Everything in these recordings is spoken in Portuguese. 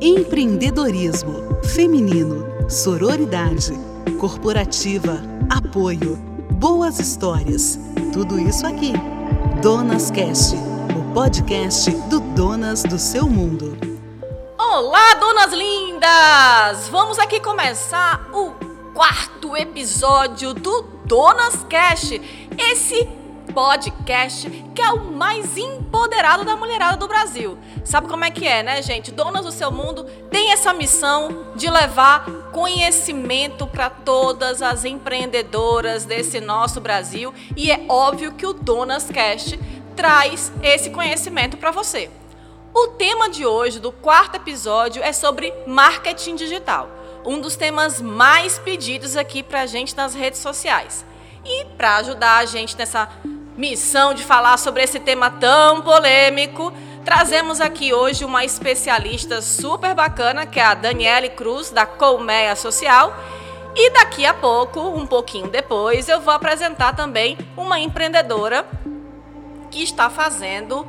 Empreendedorismo, feminino, sororidade, corporativa, apoio, boas histórias. Tudo isso aqui. Donas Cast, o podcast do Donas do seu mundo. Olá, donas lindas! Vamos aqui começar o quarto episódio do Donas Cast. Esse podcast que é o mais empoderado da mulherada do Brasil. Sabe como é que é, né, gente? Donas do seu mundo tem essa missão de levar conhecimento para todas as empreendedoras desse nosso Brasil e é óbvio que o Donas Cast traz esse conhecimento para você. O tema de hoje, do quarto episódio, é sobre marketing digital. Um dos temas mais pedidos aqui para a gente nas redes sociais. E para ajudar a gente nessa missão de falar sobre esse tema tão polêmico, trazemos aqui hoje uma especialista super bacana, que é a Daniele Cruz, da Colmeia Social. E daqui a pouco, um pouquinho depois, eu vou apresentar também uma empreendedora que está fazendo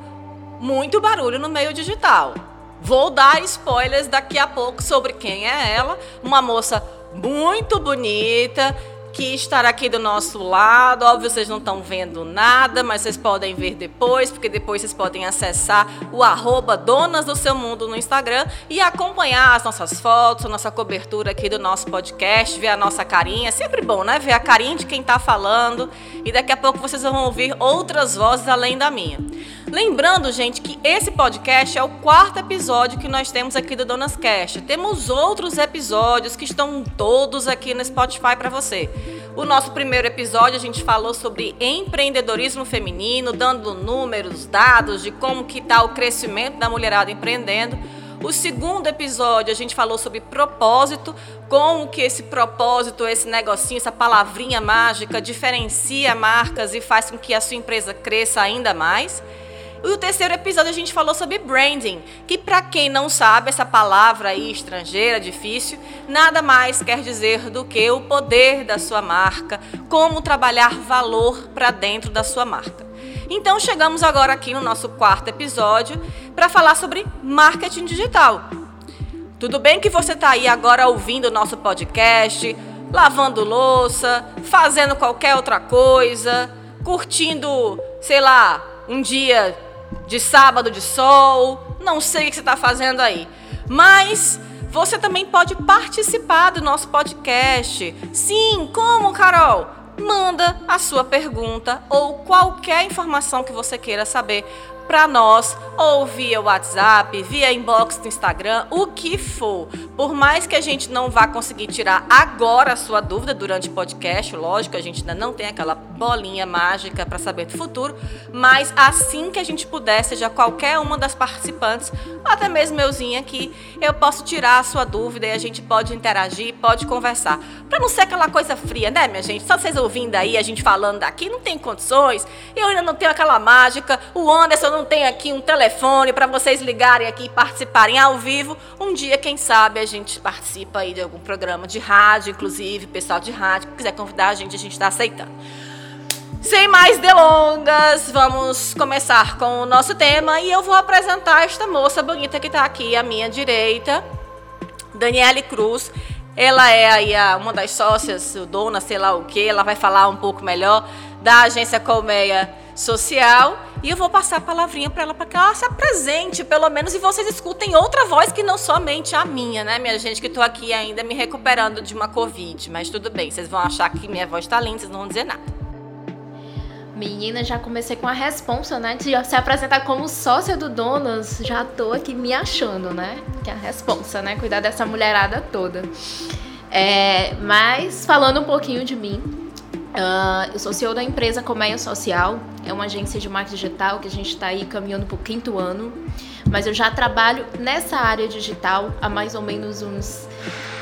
muito barulho no meio digital. Vou dar spoilers daqui a pouco sobre quem é ela. Uma moça muito bonita, que aqui do nosso lado. Óbvio, vocês não estão vendo nada, mas vocês podem ver depois, porque depois vocês podem acessar o arroba Donas do Seu Mundo no Instagram e acompanhar as nossas fotos, a nossa cobertura aqui do nosso podcast, ver a nossa carinha. Sempre bom, né? Ver a carinha de quem está falando. E daqui a pouco vocês vão ouvir outras vozes além da minha. Lembrando, gente, que esse podcast é o quarto episódio que nós temos aqui do Donas Cast. Temos outros episódios que estão todos aqui no Spotify para você. O nosso primeiro episódio a gente falou sobre empreendedorismo feminino, dando números, dados de como que está o crescimento da mulherada empreendendo. O segundo episódio a gente falou sobre propósito, como que esse propósito, esse negocinho, essa palavrinha mágica diferencia marcas e faz com que a sua empresa cresça ainda mais. E o terceiro episódio a gente falou sobre branding, que para quem não sabe essa palavra aí estrangeira, difícil, nada mais quer dizer do que o poder da sua marca, como trabalhar valor para dentro da sua marca. Então chegamos agora aqui no nosso quarto episódio para falar sobre marketing digital. Tudo bem que você está aí agora ouvindo o nosso podcast, lavando louça, fazendo qualquer outra coisa, curtindo, sei lá, um dia de sábado de sol, não sei o que você está fazendo aí. Mas você também pode participar do nosso podcast. Sim, como, Carol? Manda a sua pergunta ou qualquer informação que você queira saber para nós, ou via WhatsApp, via inbox do Instagram, o que for. Por mais que a gente não vá conseguir tirar agora a sua dúvida durante o podcast, lógico, a gente ainda não tem aquela bolinha mágica para saber do futuro, mas assim que a gente puder, seja qualquer uma das participantes, ou até mesmo euzinha aqui, eu posso tirar a sua dúvida e a gente pode interagir, pode conversar. Para não ser aquela coisa fria, né, minha gente? Só vocês ouvindo aí, a gente falando daqui, não tem condições. Eu ainda não tenho aquela mágica. O Anderson não tem aqui um telefone para vocês ligarem aqui e participarem ao vivo. Um dia, quem sabe, a gente participa aí de algum programa de rádio, inclusive, pessoal de rádio, quiser convidar a gente, a gente está aceitando. Sem mais delongas, vamos começar com o nosso tema e eu vou apresentar esta moça bonita que está aqui à minha direita, Daniele Cruz. Ela é aí a, uma das sócias, dona, sei lá o que, ela vai falar um pouco melhor da agência Colmeia Social. E eu vou passar a palavrinha para ela para que ela se apresente, pelo menos, e vocês escutem outra voz que não somente a minha, né, minha gente, que estou aqui ainda me recuperando de uma Covid. Mas tudo bem, vocês vão achar que minha voz está linda, vocês não vão dizer nada. Menina, já comecei com a responsa, né? De se apresentar como sócia do Donas, já tô aqui me achando, né? Que é a responsa, né? Cuidar dessa mulherada toda. É, mas falando um pouquinho de mim, uh, eu sou CEO da empresa Colmeia Social, é uma agência de marketing digital que a gente está aí caminhando para o quinto ano, mas eu já trabalho nessa área digital há mais ou menos uns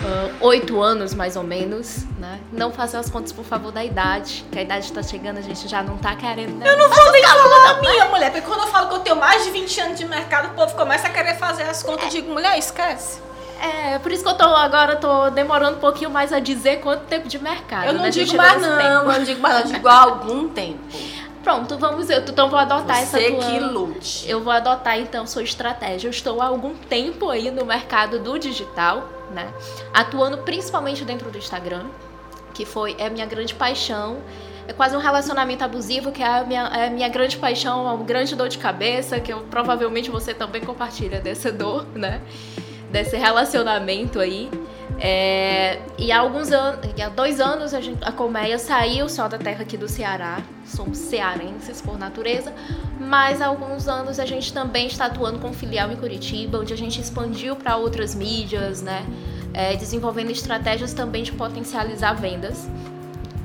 ah, oito uh, anos, mais ou menos, né? Não faça as contas, por favor, da idade, que a idade está chegando, a gente já não está querendo. Né? Eu não vou nem falar a minha, mulher, porque quando eu falo que eu tenho mais de 20 anos de mercado, o povo começa a querer fazer as contas. É. Digo, mulher, esquece. É, por isso que eu tô agora tô demorando um pouquinho mais a dizer quanto tempo de mercado. Eu não né? digo mais não, eu não digo mais, eu digo há algum tempo. Pronto, vamos eu. Então vou adotar Você essa tua... que lute. Eu vou adotar então sua estratégia. Eu estou há algum tempo aí no mercado do digital, né? Atuando principalmente dentro do Instagram, que foi é minha grande paixão. É quase um relacionamento abusivo, que é a minha, é a minha grande paixão, uma grande dor de cabeça, que eu, provavelmente você também compartilha dessa dor, né? Desse relacionamento aí. É, e há alguns anos, há dois anos a, gente, a Colmeia saiu só da terra aqui do Ceará, somos cearenses por natureza, mas há alguns anos a gente também está atuando com filial em Curitiba, onde a gente expandiu para outras mídias, né? É, desenvolvendo estratégias também de potencializar vendas.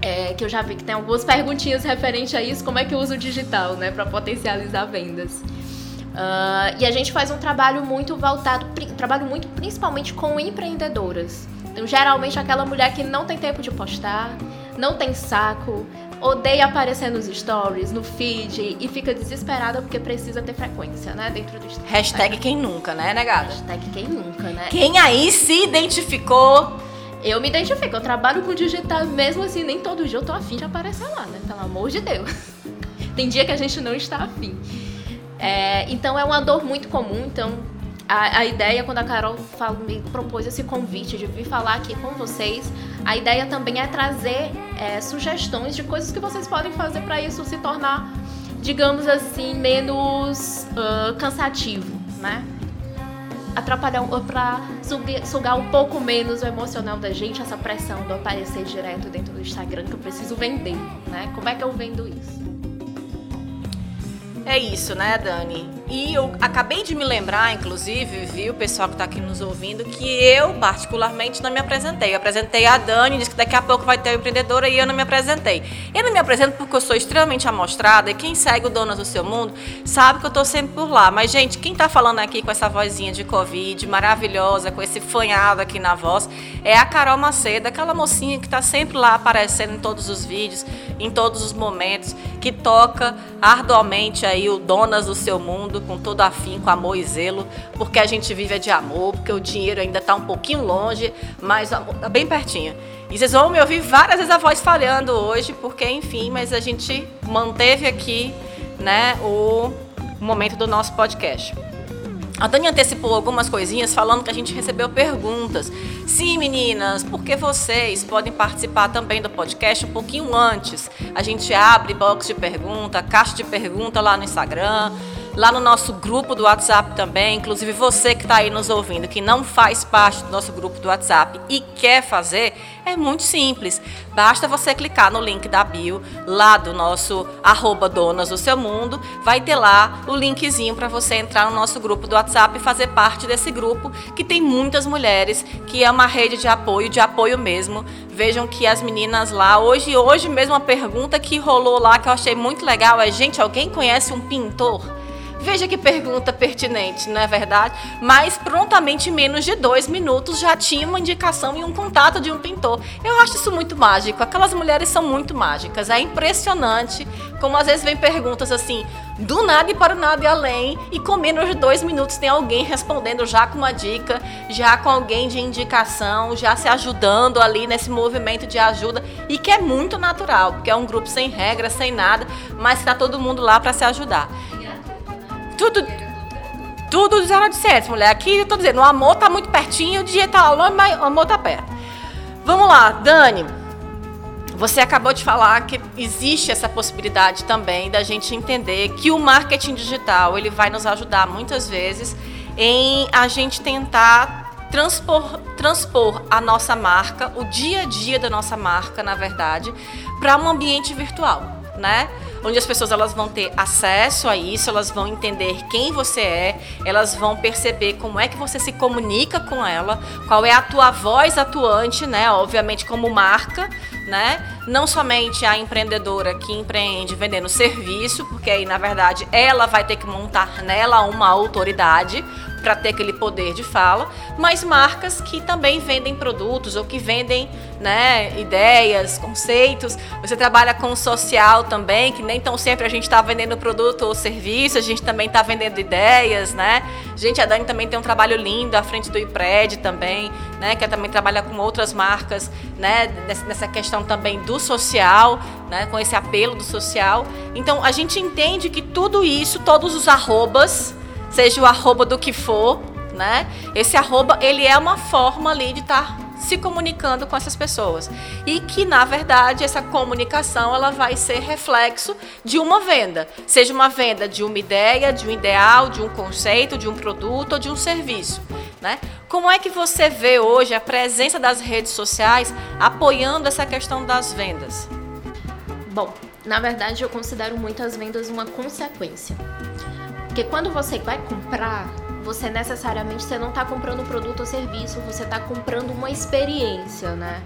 É, que eu já vi que tem algumas perguntinhas referente a isso, como é que eu uso o digital, né, para potencializar vendas. Uh, e a gente faz um trabalho muito voltado, trabalho muito principalmente com empreendedoras. Então, geralmente aquela mulher que não tem tempo de postar, não tem saco, odeia aparecer nos stories, no feed e fica desesperada porque precisa ter frequência, né, dentro do Instagram. Hashtag quem nunca, né, negada? Hashtag quem nunca, né? Quem aí se identificou eu me identifico, eu trabalho com digital, mesmo assim, nem todo dia eu tô afim de aparecer lá, né? Pelo amor de Deus. Tem dia que a gente não está afim. É, então é uma dor muito comum. Então a, a ideia, quando a Carol me propôs esse convite de vir falar aqui com vocês, a ideia também é trazer é, sugestões de coisas que vocês podem fazer para isso se tornar, digamos assim, menos uh, cansativo, né? Atrapalhar para sugar um pouco menos o emocional da gente, essa pressão do aparecer direto dentro do Instagram que eu preciso vender, né? Como é que eu vendo isso? É isso, né, Dani? E eu acabei de me lembrar, inclusive, viu, o pessoal que está aqui nos ouvindo, que eu, particularmente, não me apresentei. Eu apresentei a Dani, disse que daqui a pouco vai ter o empreendedora e eu não me apresentei. Eu não me apresento porque eu sou extremamente amostrada e quem segue o Donas do Seu Mundo sabe que eu estou sempre por lá. Mas, gente, quem está falando aqui com essa vozinha de Covid maravilhosa, com esse fanhado aqui na voz, é a Carol Macedo, aquela mocinha que está sempre lá aparecendo em todos os vídeos, em todos os momentos, que toca arduamente aí o Donas do Seu Mundo com todo afim, com amor e zelo, porque a gente vive de amor, porque o dinheiro ainda está um pouquinho longe, mas está bem pertinho. E vocês vão me ouvir várias vezes a voz falhando hoje, porque, enfim, mas a gente manteve aqui né, o momento do nosso podcast. A Dani antecipou algumas coisinhas falando que a gente recebeu perguntas. Sim, meninas, porque vocês podem participar também do podcast um pouquinho antes. A gente abre box de pergunta, caixa de pergunta lá no Instagram lá no nosso grupo do WhatsApp também. Inclusive, você que está aí nos ouvindo, que não faz parte do nosso grupo do WhatsApp e quer fazer, é muito simples. Basta você clicar no link da bio, lá do nosso arroba Donas do Seu Mundo. Vai ter lá o linkzinho para você entrar no nosso grupo do WhatsApp e fazer parte desse grupo, que tem muitas mulheres, que é uma rede de apoio, de apoio mesmo. Vejam que as meninas lá, hoje, hoje mesmo, uma pergunta que rolou lá que eu achei muito legal é: gente, alguém conhece um pintor? Veja que pergunta pertinente, não é verdade? Mas prontamente, em menos de dois minutos, já tinha uma indicação e um contato de um pintor. Eu acho isso muito mágico. Aquelas mulheres são muito mágicas. É impressionante como às vezes vem perguntas assim, do nada e para o nada e além, e com menos de dois minutos tem alguém respondendo já com uma dica, já com alguém de indicação, já se ajudando ali nesse movimento de ajuda, e que é muito natural, porque é um grupo sem regras, sem nada, mas está todo mundo lá para se ajudar. Tudo. Tudo 0 de 7, mulher. Aqui eu tô dizendo, o amor tá muito pertinho, o dia tá longe, mas o amor tá perto. Vamos lá, Dani. Você acabou de falar que existe essa possibilidade também da gente entender que o marketing digital ele vai nos ajudar muitas vezes em a gente tentar transpor, transpor a nossa marca, o dia a dia da nossa marca, na verdade, para um ambiente virtual, né? onde as pessoas elas vão ter acesso a isso, elas vão entender quem você é, elas vão perceber como é que você se comunica com ela, qual é a tua voz atuante, né? Obviamente como marca, né? Não somente a empreendedora que empreende vendendo serviço, porque aí na verdade ela vai ter que montar nela uma autoridade, para ter aquele poder de fala, mas marcas que também vendem produtos ou que vendem né, ideias, conceitos. Você trabalha com o social também, que nem tão sempre a gente está vendendo produto ou serviço, a gente também está vendendo ideias, né? Gente, a Dani também tem um trabalho lindo à frente do IPRED também, né? Que também trabalha com outras marcas, né? Nessa questão também do social, né? Com esse apelo do social. Então a gente entende que tudo isso, todos os arrobas, seja o arroba do que for, né? Esse arroba, ele é uma forma ali de estar tá se comunicando com essas pessoas. E que, na verdade, essa comunicação ela vai ser reflexo de uma venda. Seja uma venda de uma ideia, de um ideal, de um conceito, de um produto ou de um serviço. Né? Como é que você vê hoje a presença das redes sociais apoiando essa questão das vendas? Bom, na verdade eu considero muitas vendas uma consequência. Porque quando você vai comprar, você necessariamente você não está comprando produto ou serviço, você está comprando uma experiência, né?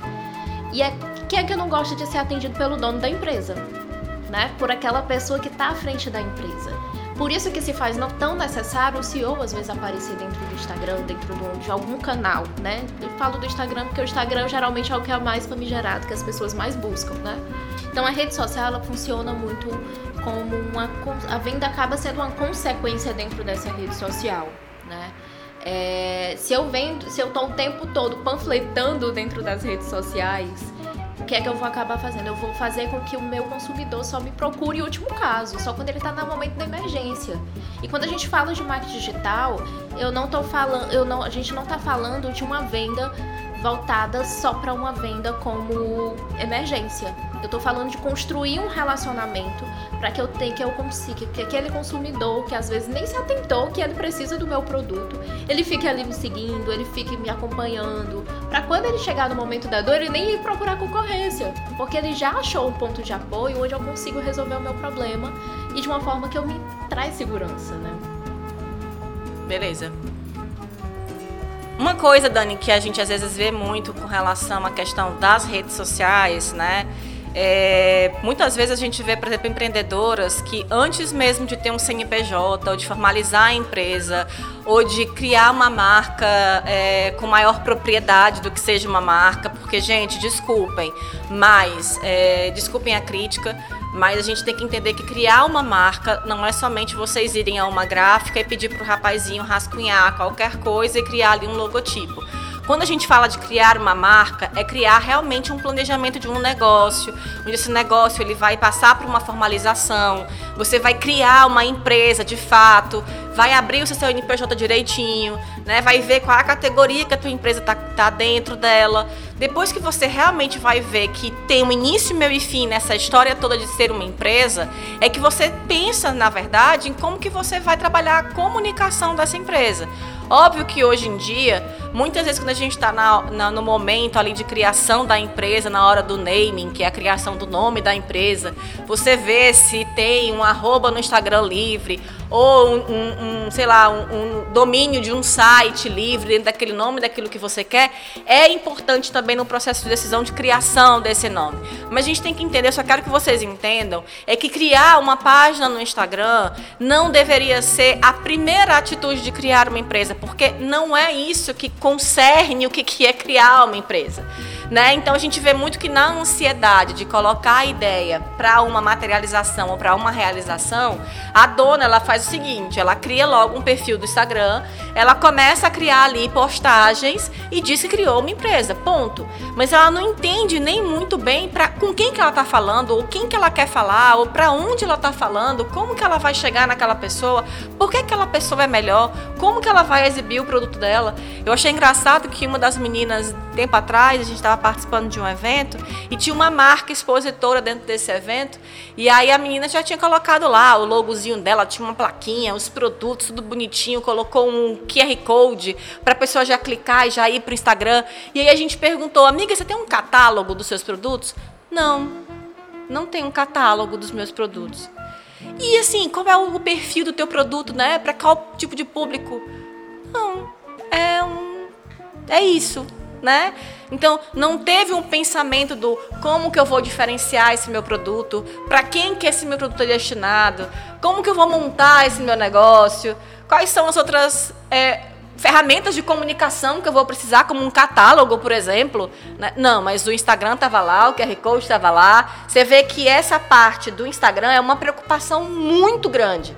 E é quem é que não gosta de ser atendido pelo dono da empresa, né? Por aquela pessoa que está à frente da empresa. Por isso que se faz não tão necessário o CEO às vezes aparecer dentro do Instagram, dentro de algum canal, né? Eu falo do Instagram porque o Instagram geralmente é o que é mais famigerado, que as pessoas mais buscam, né? Então a rede social ela funciona muito como uma a venda acaba sendo uma consequência dentro dessa rede social, né? É, se eu vendo, se eu tô o tempo todo panfletando dentro das redes sociais, o que é que eu vou acabar fazendo? Eu vou fazer com que o meu consumidor só me procure em último caso, só quando ele está no momento da emergência. E quando a gente fala de marketing digital, eu não tô falando, eu não, a gente não está falando de uma venda voltada só para uma venda como emergência. Eu estou falando de construir um relacionamento para que eu tenha que eu consiga que aquele consumidor que às vezes nem se atentou que ele precisa do meu produto, ele fique ali me seguindo, ele fique me acompanhando, para quando ele chegar no momento da dor ele nem ir procurar concorrência, porque ele já achou um ponto de apoio onde eu consigo resolver o meu problema e de uma forma que eu me traz segurança, né? Beleza. Uma coisa, Dani, que a gente às vezes vê muito com relação à questão das redes sociais, né? É, muitas vezes a gente vê, por exemplo, empreendedoras que antes mesmo de ter um CNPJ, ou de formalizar a empresa, ou de criar uma marca é, com maior propriedade do que seja uma marca, porque, gente, desculpem, mas, é, desculpem a crítica, mas a gente tem que entender que criar uma marca não é somente vocês irem a uma gráfica e pedir para o rapazinho rascunhar qualquer coisa e criar ali um logotipo. Quando a gente fala de criar uma marca, é criar realmente um planejamento de um negócio, onde esse negócio ele vai passar por uma formalização, você vai criar uma empresa de fato, vai abrir o seu CNPJ direitinho, né? vai ver qual a categoria que a tua empresa está tá dentro dela. Depois que você realmente vai ver que tem um início, meio e fim nessa história toda de ser uma empresa, é que você pensa, na verdade, em como que você vai trabalhar a comunicação dessa empresa. Óbvio que hoje em dia, muitas vezes quando a gente está no momento ali de criação da empresa, na hora do naming, que é a criação do nome da empresa, você vê se tem um arroba no Instagram livre, ou um, um, um sei lá, um, um, domínio de um site livre dentro daquele nome, daquilo que você quer, é importante também no processo de decisão de criação desse nome. Mas a gente tem que entender, só quero que vocês entendam, é que criar uma página no Instagram não deveria ser a primeira atitude de criar uma empresa, porque não é isso que concerne o que é criar uma empresa. Né? Então a gente vê muito que na ansiedade de colocar a ideia para uma materialização ou para uma realização, a dona ela faz o seguinte, ela cria logo um perfil do Instagram, ela começa a criar ali postagens e diz que criou uma empresa, ponto. Mas ela não entende nem muito bem para com quem que ela está falando, ou quem que ela quer falar, ou para onde ela está falando, como que ela vai chegar naquela pessoa, por que aquela pessoa é melhor, como que ela vai exibir o produto dela. Eu achei engraçado que uma das meninas tempo atrás a gente estava participando de um evento e tinha uma marca expositora dentro desse evento. E aí a menina já tinha colocado lá o logozinho dela, tinha uma plaquinha, os produtos, tudo bonitinho, colocou um QR Code para a pessoa já clicar e já ir para o Instagram. E aí a gente perguntou, amiga, você tem um catálogo dos seus produtos? Não, não tem um catálogo dos meus produtos. E assim, qual é o perfil do teu produto, né? Para qual tipo de público? Não, é um. É isso né? Então, não teve um pensamento do como que eu vou diferenciar esse meu produto, para quem que esse meu produto é destinado, como que eu vou montar esse meu negócio, Quais são as outras é, ferramentas de comunicação que eu vou precisar, como um catálogo, por exemplo? Né? Não, mas o Instagram estava lá, o QR Code estava lá. Você vê que essa parte do Instagram é uma preocupação muito grande.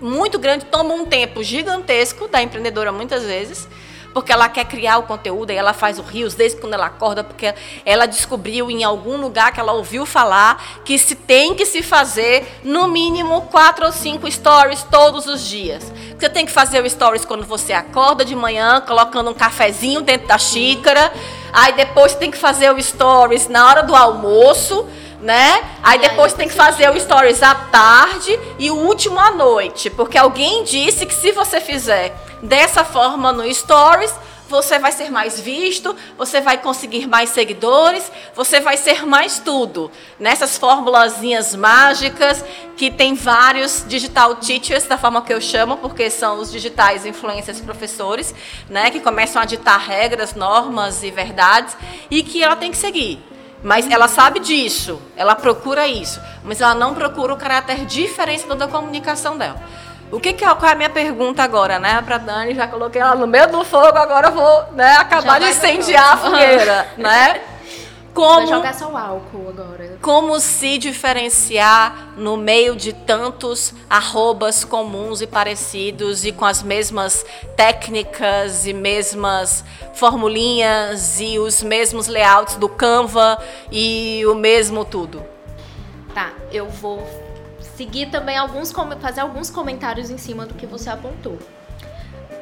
Muito grande, toma um tempo gigantesco da empreendedora muitas vezes porque ela quer criar o conteúdo e ela faz o rios desde quando ela acorda, porque ela descobriu em algum lugar que ela ouviu falar que se tem que se fazer no mínimo quatro ou cinco stories todos os dias. Você tem que fazer o stories quando você acorda de manhã, colocando um cafezinho dentro da xícara. Aí depois tem que fazer o stories na hora do almoço né? Aí depois tem que fazer o stories à tarde e o último à noite, porque alguém disse que se você fizer dessa forma no stories, você vai ser mais visto, você vai conseguir mais seguidores, você vai ser mais tudo. Nessas formulazinhas mágicas que tem vários digital teachers, da forma que eu chamo, porque são os digitais influencers professores, né, que começam a ditar regras, normas e verdades e que ela tem que seguir. Mas ela sabe disso, ela procura isso, mas ela não procura o caráter diferenciado da comunicação dela. O que, que é, qual é a minha pergunta agora, né? Para Dani, já coloquei ela no meio do fogo, agora eu vou né, acabar de incendiar a fogueira, né? Como, Vai jogar só o álcool agora. Como se diferenciar no meio de tantos arrobas comuns e parecidos e com as mesmas técnicas e mesmas formulinhas e os mesmos layouts do Canva e o mesmo tudo? Tá, eu vou seguir também alguns fazer alguns comentários em cima do que você apontou.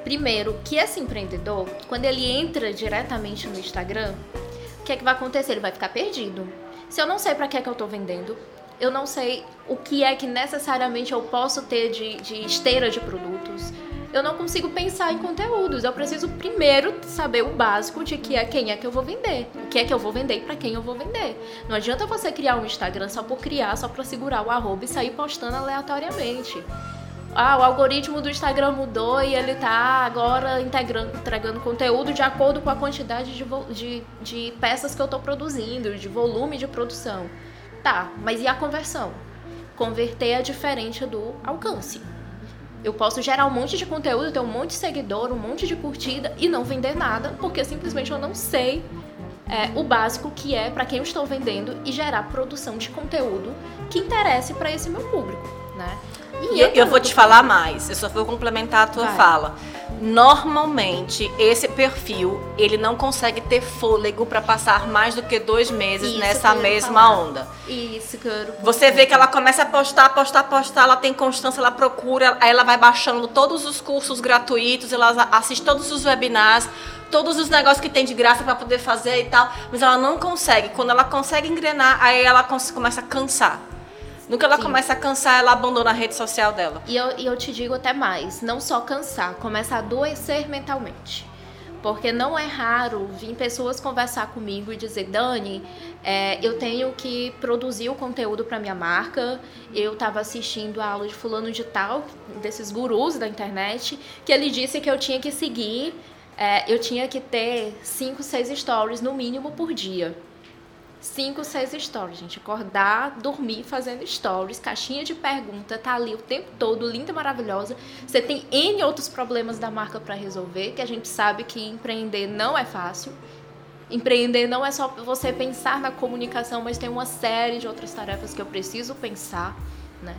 Primeiro, que esse empreendedor, quando ele entra diretamente no Instagram, o que é que vai acontecer? Ele vai ficar perdido. Se eu não sei para que é que eu estou vendendo, eu não sei o que é que necessariamente eu posso ter de, de esteira de produtos, eu não consigo pensar em conteúdos. Eu preciso primeiro saber o básico de que é quem é que eu vou vender, o que é que eu vou vender e para quem eu vou vender. Não adianta você criar um Instagram só por criar, só para segurar o arroba e sair postando aleatoriamente. Ah, o algoritmo do Instagram mudou e ele tá agora entregando conteúdo de acordo com a quantidade de, de, de peças que eu estou produzindo, de volume de produção. Tá, mas e a conversão? Converter é diferente do alcance. Eu posso gerar um monte de conteúdo, ter um monte de seguidor, um monte de curtida e não vender nada, porque simplesmente eu não sei é, o básico que é para quem eu estou vendendo e gerar produção de conteúdo que interesse para esse meu público, né? E eu, eu vou te falar mais, eu só vou complementar a tua Vai. fala. Normalmente, esse perfil, ele não consegue ter fôlego para passar mais do que dois meses Isso nessa mesma falar. onda. Isso que eu Você vê que ela começa a postar, postar, postar, ela tem constância, ela procura, aí ela vai baixando todos os cursos gratuitos, ela assiste todos os webinars, todos os negócios que tem de graça para poder fazer e tal, mas ela não consegue. Quando ela consegue engrenar, aí ela começa a cansar. No que ela Sim. começa a cansar, ela abandona a rede social dela. E eu, e eu te digo até mais, não só cansar, começa a adoecer mentalmente. Porque não é raro vir pessoas conversar comigo e dizer, Dani, é, eu tenho que produzir o conteúdo para minha marca. Eu estava assistindo a aula de fulano de tal, desses gurus da internet, que ele disse que eu tinha que seguir, é, eu tinha que ter 5, 6 stories no mínimo por dia. 5, 6 stories, gente. Acordar, dormir fazendo stories, caixinha de pergunta, tá ali o tempo todo, linda, maravilhosa. Você tem N outros problemas da marca para resolver, que a gente sabe que empreender não é fácil. Empreender não é só você pensar na comunicação, mas tem uma série de outras tarefas que eu preciso pensar, né?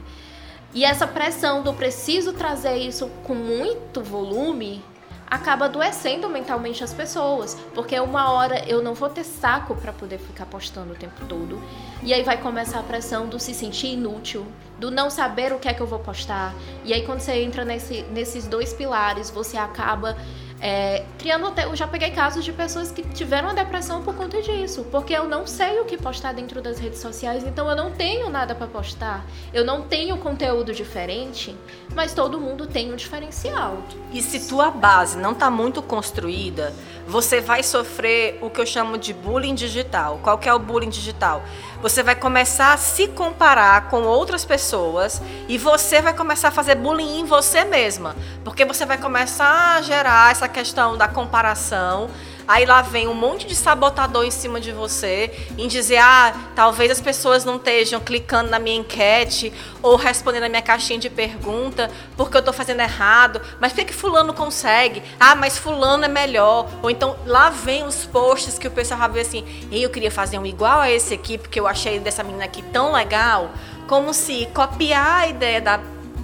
E essa pressão do preciso trazer isso com muito volume acaba adoecendo mentalmente as pessoas, porque uma hora eu não vou ter saco para poder ficar postando o tempo todo. E aí vai começar a pressão do se sentir inútil, do não saber o que é que eu vou postar. E aí quando você entra nesse, nesses dois pilares, você acaba é, criando até, eu já peguei casos de pessoas que tiveram a depressão por conta disso, porque eu não sei o que postar dentro das redes sociais, então eu não tenho nada para postar, eu não tenho conteúdo diferente, mas todo mundo tem um diferencial. E se tua base não está muito construída, você vai sofrer o que eu chamo de bullying digital. Qual que é o bullying digital? Você vai começar a se comparar com outras pessoas e você vai começar a fazer bullying em você mesma, porque você vai começar a gerar essa questão da comparação aí lá vem um monte de sabotador em cima de você, em dizer, ah, talvez as pessoas não estejam clicando na minha enquete ou respondendo a minha caixinha de pergunta porque eu estou fazendo errado, mas por que, fulano consegue? Ah, mas fulano é melhor. Ou então lá vem os posts que o pessoal vai ver assim, eu queria fazer um igual a esse aqui, porque eu achei dessa menina aqui tão legal, como se copiar a ideia da,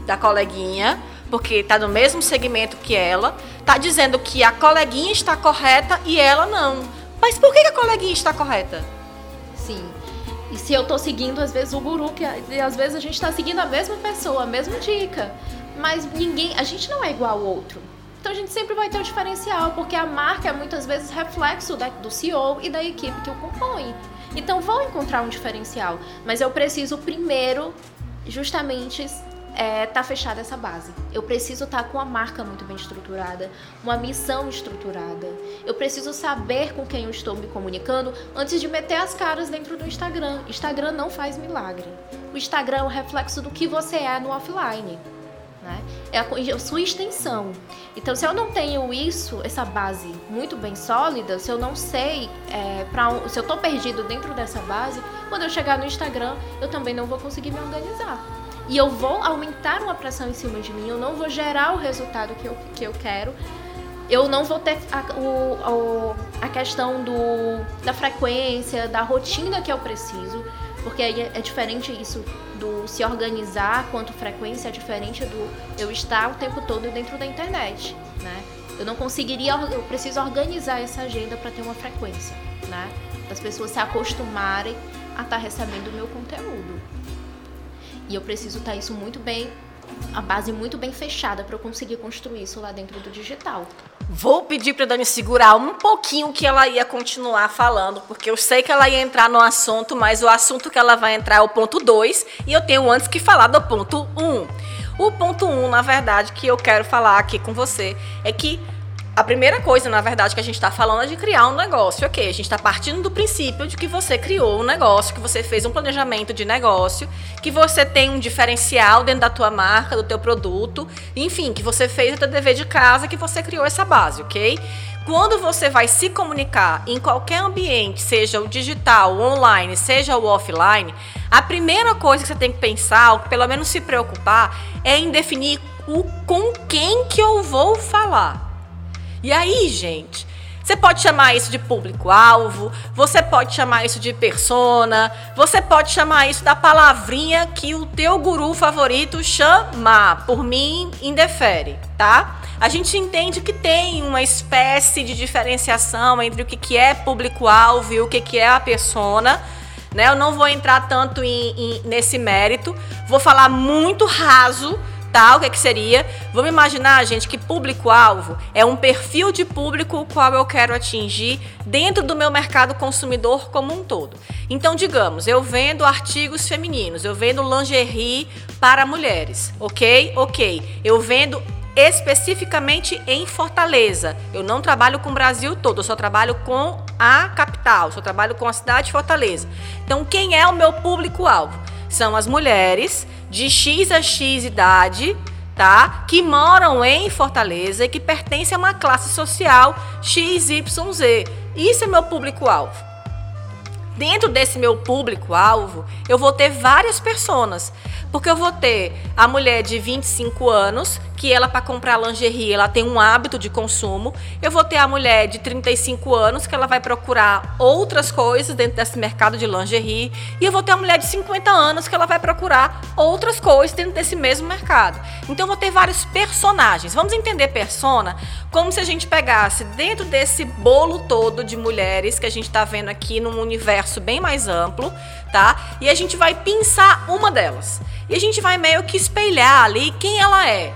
da coleguinha porque está no mesmo segmento que ela, está dizendo que a coleguinha está correta e ela não. Mas por que a coleguinha está correta? Sim. E se eu estou seguindo, às vezes, o guru, que às vezes a gente está seguindo a mesma pessoa, a mesma dica. Mas ninguém. A gente não é igual ao outro. Então a gente sempre vai ter um diferencial, porque a marca é muitas vezes reflexo do CEO e da equipe que o compõe. Então vou encontrar um diferencial. Mas eu preciso primeiro justamente é, tá fechada essa base. Eu preciso estar tá com a marca muito bem estruturada, uma missão estruturada. Eu preciso saber com quem eu estou me comunicando antes de meter as caras dentro do Instagram. Instagram não faz milagre. O Instagram é o reflexo do que você é no offline. Né? É a, a sua extensão. Então, se eu não tenho isso, essa base muito bem sólida, se eu não sei, é, pra, se eu estou perdido dentro dessa base, quando eu chegar no Instagram, eu também não vou conseguir me organizar e eu vou aumentar uma pressão em cima de mim, eu não vou gerar o resultado que eu, que eu quero, eu não vou ter a, o, a questão do, da frequência, da rotina que eu preciso, porque é, é diferente isso do se organizar quanto frequência, é diferente do eu estar o tempo todo dentro da internet, né? Eu não conseguiria, eu preciso organizar essa agenda para ter uma frequência, né? Das pessoas se acostumarem a estar tá recebendo o meu conteúdo. E eu preciso estar isso muito bem, a base muito bem fechada para eu conseguir construir isso lá dentro do digital. Vou pedir para Dani segurar um pouquinho que ela ia continuar falando, porque eu sei que ela ia entrar no assunto, mas o assunto que ela vai entrar é o ponto 2 e eu tenho antes que falar do ponto 1. Um. O ponto 1, um, na verdade, que eu quero falar aqui com você é que a primeira coisa, na verdade, que a gente está falando é de criar um negócio, ok? A gente está partindo do princípio de que você criou um negócio, que você fez um planejamento de negócio, que você tem um diferencial dentro da tua marca, do teu produto, enfim, que você fez o teu dever de casa, que você criou essa base, ok? Quando você vai se comunicar em qualquer ambiente, seja o digital, o online, seja o offline, a primeira coisa que você tem que pensar, ou pelo menos se preocupar, é em definir o com quem que eu vou falar. E aí, gente, você pode chamar isso de público-alvo, você pode chamar isso de persona, você pode chamar isso da palavrinha que o teu guru favorito chama. Por mim, indefere, tá? A gente entende que tem uma espécie de diferenciação entre o que é público-alvo e o que é a persona. Né? Eu não vou entrar tanto em, em, nesse mérito, vou falar muito raso o que, é que seria? Vamos imaginar, gente, que público-alvo é um perfil de público o qual eu quero atingir dentro do meu mercado consumidor como um todo. Então, digamos, eu vendo artigos femininos, eu vendo lingerie para mulheres, ok? Ok. Eu vendo especificamente em Fortaleza. Eu não trabalho com o Brasil todo, eu só trabalho com a capital, só trabalho com a cidade de Fortaleza. Então, quem é o meu público-alvo? São as mulheres de X a X idade, tá? Que moram em Fortaleza e que pertencem a uma classe social XYZ. Isso é meu público-alvo. Dentro desse meu público-alvo, eu vou ter várias personas. Porque eu vou ter a mulher de 25 anos, que ela para comprar lingerie, ela tem um hábito de consumo. Eu vou ter a mulher de 35 anos, que ela vai procurar outras coisas dentro desse mercado de lingerie, e eu vou ter a mulher de 50 anos que ela vai procurar outras coisas dentro desse mesmo mercado. Então eu vou ter vários personagens. Vamos entender persona como se a gente pegasse dentro desse bolo todo de mulheres que a gente está vendo aqui num universo bem mais amplo, tá? E a gente vai pensar uma delas. E a gente vai meio que espelhar ali quem ela é.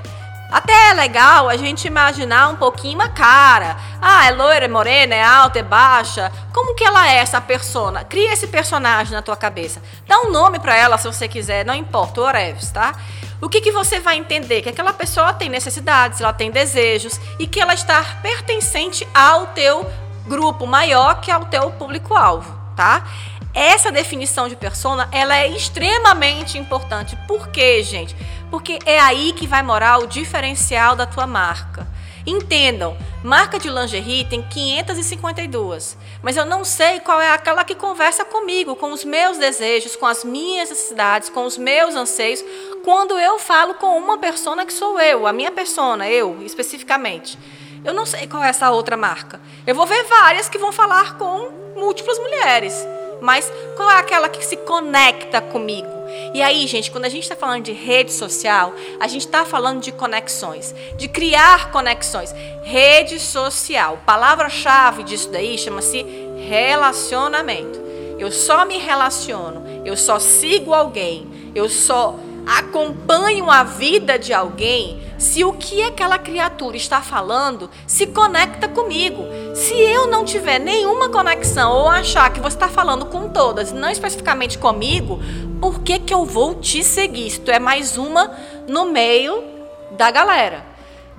Até é legal a gente imaginar um pouquinho uma cara. Ah, é loira, é morena, é alta, é baixa. Como que ela é essa persona? Cria esse personagem na tua cabeça. Dá um nome para ela se você quiser, não importa, whatever, tá? O que, que você vai entender? Que aquela pessoa tem necessidades, ela tem desejos e que ela está pertencente ao teu grupo maior que ao teu público-alvo, tá? Essa definição de persona, ela é extremamente importante. Por quê, gente? Porque é aí que vai morar o diferencial da tua marca. Entendam, marca de lingerie tem 552, mas eu não sei qual é aquela que conversa comigo, com os meus desejos, com as minhas necessidades, com os meus anseios, quando eu falo com uma persona que sou eu, a minha persona, eu especificamente. Eu não sei qual é essa outra marca. Eu vou ver várias que vão falar com múltiplas mulheres, mas qual é aquela que se conecta comigo? E aí, gente, quando a gente está falando de rede social, a gente está falando de conexões, de criar conexões. Rede social, palavra-chave disso daí chama-se relacionamento. Eu só me relaciono, eu só sigo alguém, eu só acompanho a vida de alguém se o que aquela criatura está falando se conecta comigo. Se eu não tiver nenhuma conexão ou achar que você está falando com todas, não especificamente comigo, por que, que eu vou te seguir? Se tu é mais uma no meio da galera.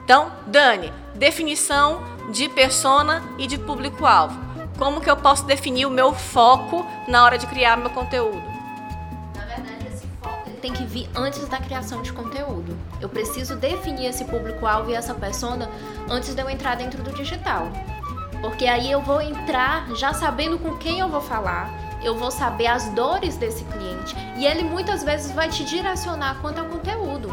Então, Dani, definição de persona e de público-alvo. Como que eu posso definir o meu foco na hora de criar meu conteúdo? Tem que vir antes da criação de conteúdo. Eu preciso definir esse público-alvo e essa persona antes de eu entrar dentro do digital. Porque aí eu vou entrar já sabendo com quem eu vou falar, eu vou saber as dores desse cliente e ele muitas vezes vai te direcionar quanto ao conteúdo.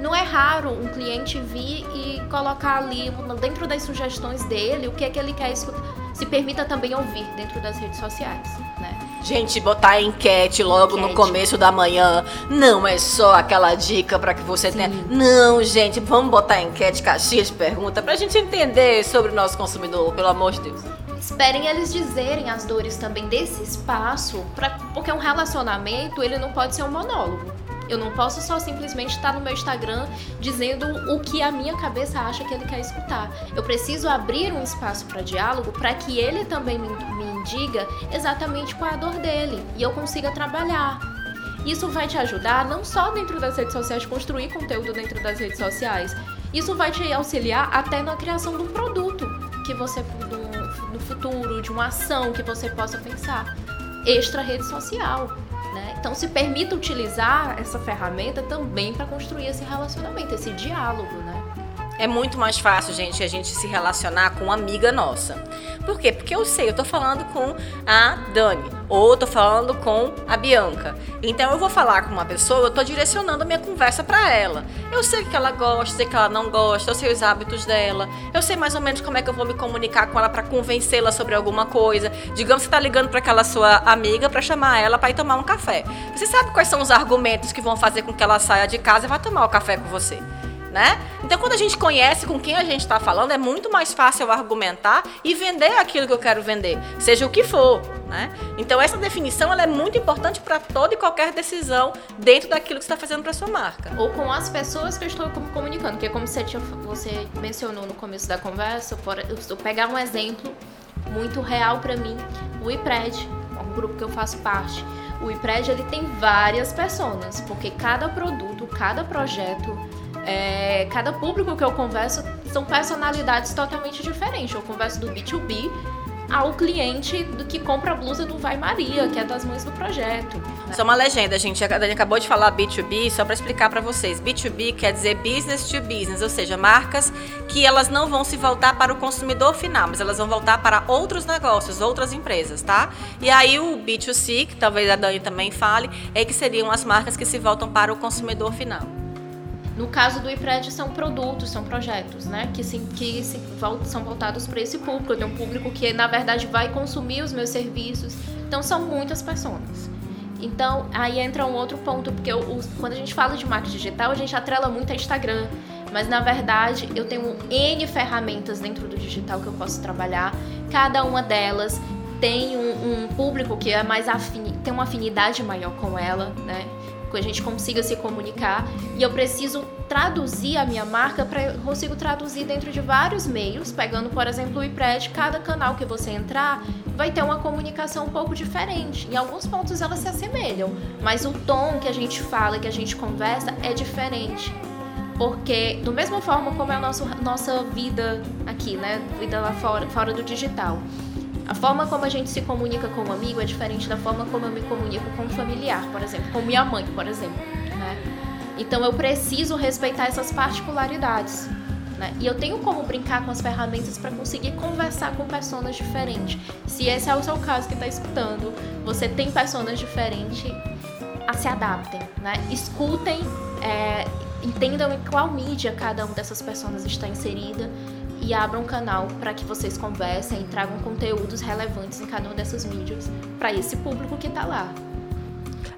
Não é raro um cliente vir e colocar ali dentro das sugestões dele o que é que ele quer escutar. Se permita também ouvir dentro das redes sociais, né? Gente, botar enquete logo enquete. no começo da manhã não é só aquela dica para que você Sim. tenha. Não, gente, vamos botar enquete, caixinha de pergunta pra gente entender sobre o nosso consumidor, pelo amor de Deus. Esperem eles dizerem as dores também desse espaço, pra, porque um relacionamento ele não pode ser um monólogo. Eu não posso só simplesmente estar no meu Instagram dizendo o que a minha cabeça acha que ele quer escutar. Eu preciso abrir um espaço para diálogo para que ele também me, me diga exatamente qual é a dor dele e eu consiga trabalhar. Isso vai te ajudar não só dentro das redes sociais, construir conteúdo dentro das redes sociais. Isso vai te auxiliar até na criação de um produto que você no futuro, de uma ação que você possa pensar. Extra rede social. Né? Então, se permita utilizar essa ferramenta também para construir esse relacionamento, esse diálogo. Né? É muito mais fácil, gente, a gente se relacionar com uma amiga nossa. Por quê? Porque eu sei, eu tô falando com a Dani, ou tô falando com a Bianca. Então eu vou falar com uma pessoa, eu tô direcionando a minha conversa para ela. Eu sei que ela gosta, sei que ela não gosta, eu sei os hábitos dela, eu sei mais ou menos como é que eu vou me comunicar com ela para convencê-la sobre alguma coisa. Digamos que você tá ligando para aquela sua amiga para chamar ela para ir tomar um café. Você sabe quais são os argumentos que vão fazer com que ela saia de casa e vá tomar o café com você né? Então, quando a gente conhece com quem a gente está falando, é muito mais fácil eu argumentar e vender aquilo que eu quero vender, seja o que for, né? Então, essa definição ela é muito importante para toda e qualquer decisão dentro daquilo que está fazendo para sua marca. Ou com as pessoas que eu estou comunicando, porque como você, tinha, você mencionou no começo da conversa, eu pegar um exemplo muito real para mim, o IPRED, um grupo que eu faço parte. O IPRED ele tem várias pessoas, porque cada produto, cada projeto é, cada público que eu converso são personalidades totalmente diferentes. Eu converso do B2B ao cliente do que compra a blusa do Vai Maria, que é das mães do projeto. Só uma legenda, gente. A Dani acabou de falar B2B, só para explicar para vocês. B2B quer dizer business to business, ou seja, marcas que elas não vão se voltar para o consumidor final, mas elas vão voltar para outros negócios, outras empresas, tá? E aí o B2C, que talvez a Dani também fale, é que seriam as marcas que se voltam para o consumidor final. No caso do IPRED, são produtos, são projetos, né? Que, se, que se, são voltados para esse público. Eu um público que, na verdade, vai consumir os meus serviços. Então, são muitas pessoas. Então, aí entra um outro ponto, porque eu, quando a gente fala de marketing digital, a gente atrela muito a Instagram. Mas, na verdade, eu tenho N ferramentas dentro do digital que eu posso trabalhar. Cada uma delas tem um, um público que é mais afim, tem uma afinidade maior com ela, né? Que a gente consiga se comunicar e eu preciso traduzir a minha marca para consigo traduzir dentro de vários meios, pegando, por exemplo, o iPred, cada canal que você entrar vai ter uma comunicação um pouco diferente. Em alguns pontos elas se assemelham, mas o tom que a gente fala, que a gente conversa é diferente. Porque, do mesma forma como é a nossa, nossa vida aqui, né? Vida lá fora, fora do digital. A forma como a gente se comunica com um amigo é diferente da forma como eu me comunico com um familiar, por exemplo, com minha mãe, por exemplo. Né? Então eu preciso respeitar essas particularidades. Né? E eu tenho como brincar com as ferramentas para conseguir conversar com pessoas diferentes. Se esse é o seu caso que está escutando, você tem pessoas diferentes, se adaptem, né? Escutem, é, entendam em qual mídia cada uma dessas pessoas está inserida e abram um canal para que vocês conversem e tragam conteúdos relevantes em cada uma dessas mídias para esse público que está lá.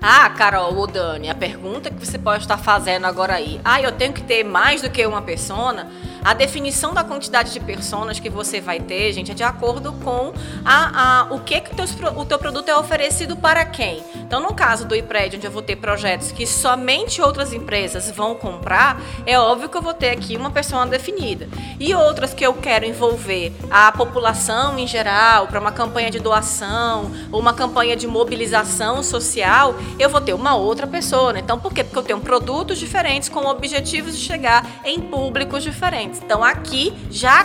Ah, Carol ou Dani, a pergunta que você pode estar fazendo agora aí. Ah, eu tenho que ter mais do que uma persona? A definição da quantidade de personas que você vai ter, gente, é de acordo com a, a o que, que o, teu, o teu produto é oferecido para quem. Então, no caso do iPred, onde eu vou ter projetos que somente outras empresas vão comprar, é óbvio que eu vou ter aqui uma persona definida. E outras que eu quero envolver a população em geral, para uma campanha de doação ou uma campanha de mobilização social, eu vou ter uma outra pessoa. Então, por quê? Porque eu tenho produtos diferentes com objetivos de chegar em públicos diferentes. Então aqui já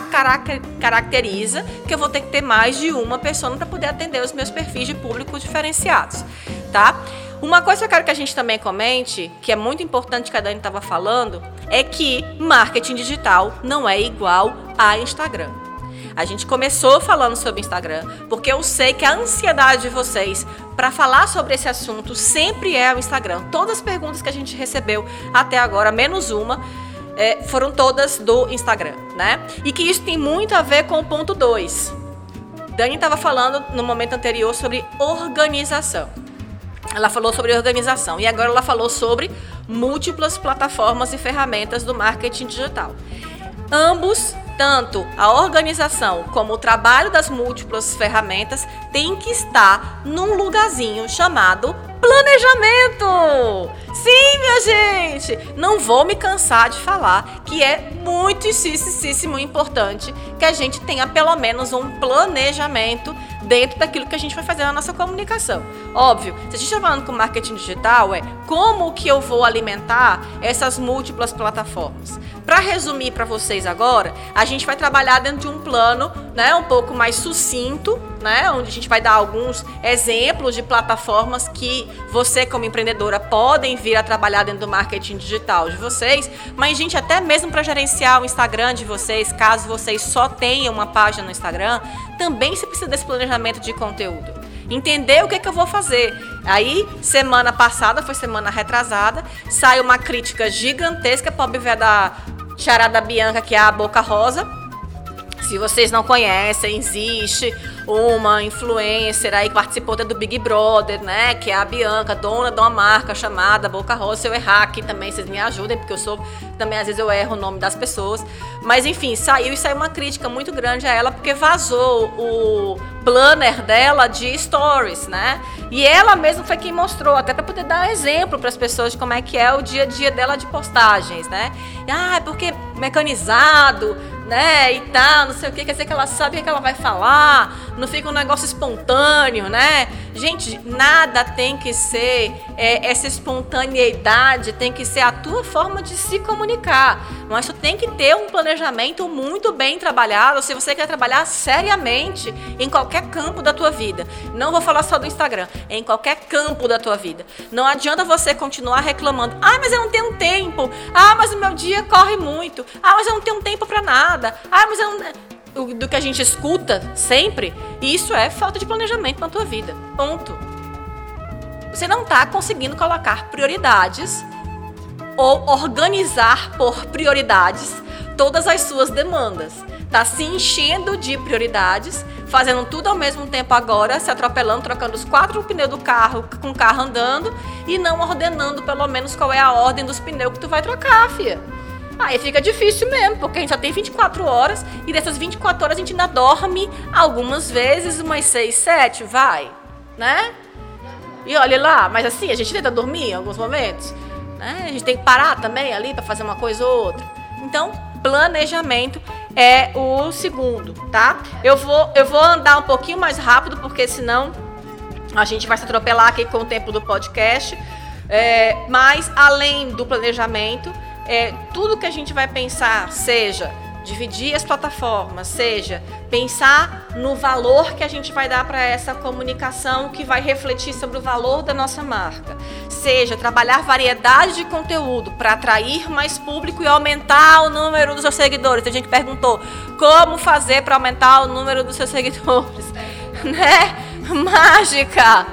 caracteriza que eu vou ter que ter mais de uma pessoa para poder atender os meus perfis de público diferenciados, tá? Uma coisa que eu quero que a gente também comente, que é muito importante que a Dani estava falando, é que marketing digital não é igual a Instagram. A gente começou falando sobre Instagram, porque eu sei que a ansiedade de vocês para falar sobre esse assunto sempre é o Instagram. Todas as perguntas que a gente recebeu até agora, menos uma, é, foram todas do Instagram, né? E que isso tem muito a ver com o ponto 2. Dani estava falando no momento anterior sobre organização. Ela falou sobre organização e agora ela falou sobre múltiplas plataformas e ferramentas do marketing digital. Ambos, tanto a organização como o trabalho das múltiplas ferramentas, tem que estar num lugarzinho chamado planejamento. Sim, minha gente! Não vou me cansar de falar que é muitíssimo importante que a gente tenha pelo menos um planejamento dentro daquilo que a gente vai fazer na nossa comunicação. Óbvio, se a gente está falando com marketing digital, é como que eu vou alimentar essas múltiplas plataformas. Para resumir para vocês agora, a gente vai trabalhar dentro de um plano, né, um pouco mais sucinto, né, onde a gente vai dar alguns exemplos de plataformas que você como empreendedora podem vir a trabalhar dentro do marketing digital de vocês, mas gente, até mesmo para gerenciar o Instagram de vocês, caso vocês só tenham uma página no Instagram, também se precisa desse planejamento de conteúdo entender o que, é que eu vou fazer. Aí, semana passada, foi semana retrasada, sai uma crítica gigantesca para obviar da charada Bianca, que é a Boca Rosa. Se vocês não conhecem, existe uma influencer aí que participou do Big Brother, né? Que é a Bianca, dona de uma marca chamada Boca Rosa. Se eu errar aqui também, vocês me ajudem, porque eu sou. Também às vezes eu erro o nome das pessoas. Mas enfim, saiu e saiu uma crítica muito grande a ela, porque vazou o planner dela de stories, né? E ela mesma foi quem mostrou, até para poder dar exemplo para as pessoas de como é que é o dia a dia dela de postagens, né? Ah, é porque mecanizado, né, e tal, não sei o que, quer dizer que ela sabe o que ela vai falar, não fica um negócio espontâneo, né? Gente, nada tem que ser é, essa espontaneidade, tem que ser a tua forma de se comunicar. Mas tu tem que ter um planejamento muito bem trabalhado se você quer trabalhar seriamente em qualquer campo da tua vida. Não vou falar só do Instagram, em qualquer campo da tua vida. Não adianta você continuar reclamando. Ah, mas eu não tenho tempo. Ah, mas o meu dia corre muito. Ah, mas eu não tenho tempo para nada. Ah, mas eu não do que a gente escuta sempre, isso é falta de planejamento na tua vida. Ponto. Você não está conseguindo colocar prioridades ou organizar por prioridades todas as suas demandas. Está se enchendo de prioridades, fazendo tudo ao mesmo tempo agora, se atropelando, trocando os quatro pneus do carro com o carro andando e não ordenando pelo menos qual é a ordem dos pneus que tu vai trocar, filha. Aí fica difícil mesmo, porque a gente só tem 24 horas e dessas 24 horas a gente ainda dorme algumas vezes, umas 6, 7, vai, né? E olha lá, mas assim, a gente tenta dormir em alguns momentos, né? A gente tem que parar também ali para fazer uma coisa ou outra. Então, planejamento é o segundo, tá? Eu vou, eu vou andar um pouquinho mais rápido, porque senão a gente vai se atropelar aqui com o tempo do podcast. É, mas, além do planejamento, é, tudo que a gente vai pensar, seja dividir as plataformas, seja pensar no valor que a gente vai dar para essa comunicação que vai refletir sobre o valor da nossa marca, seja trabalhar variedade de conteúdo para atrair mais público e aumentar o número dos seus seguidores. Tem gente perguntou como fazer para aumentar o número dos seus seguidores, né? Mágica.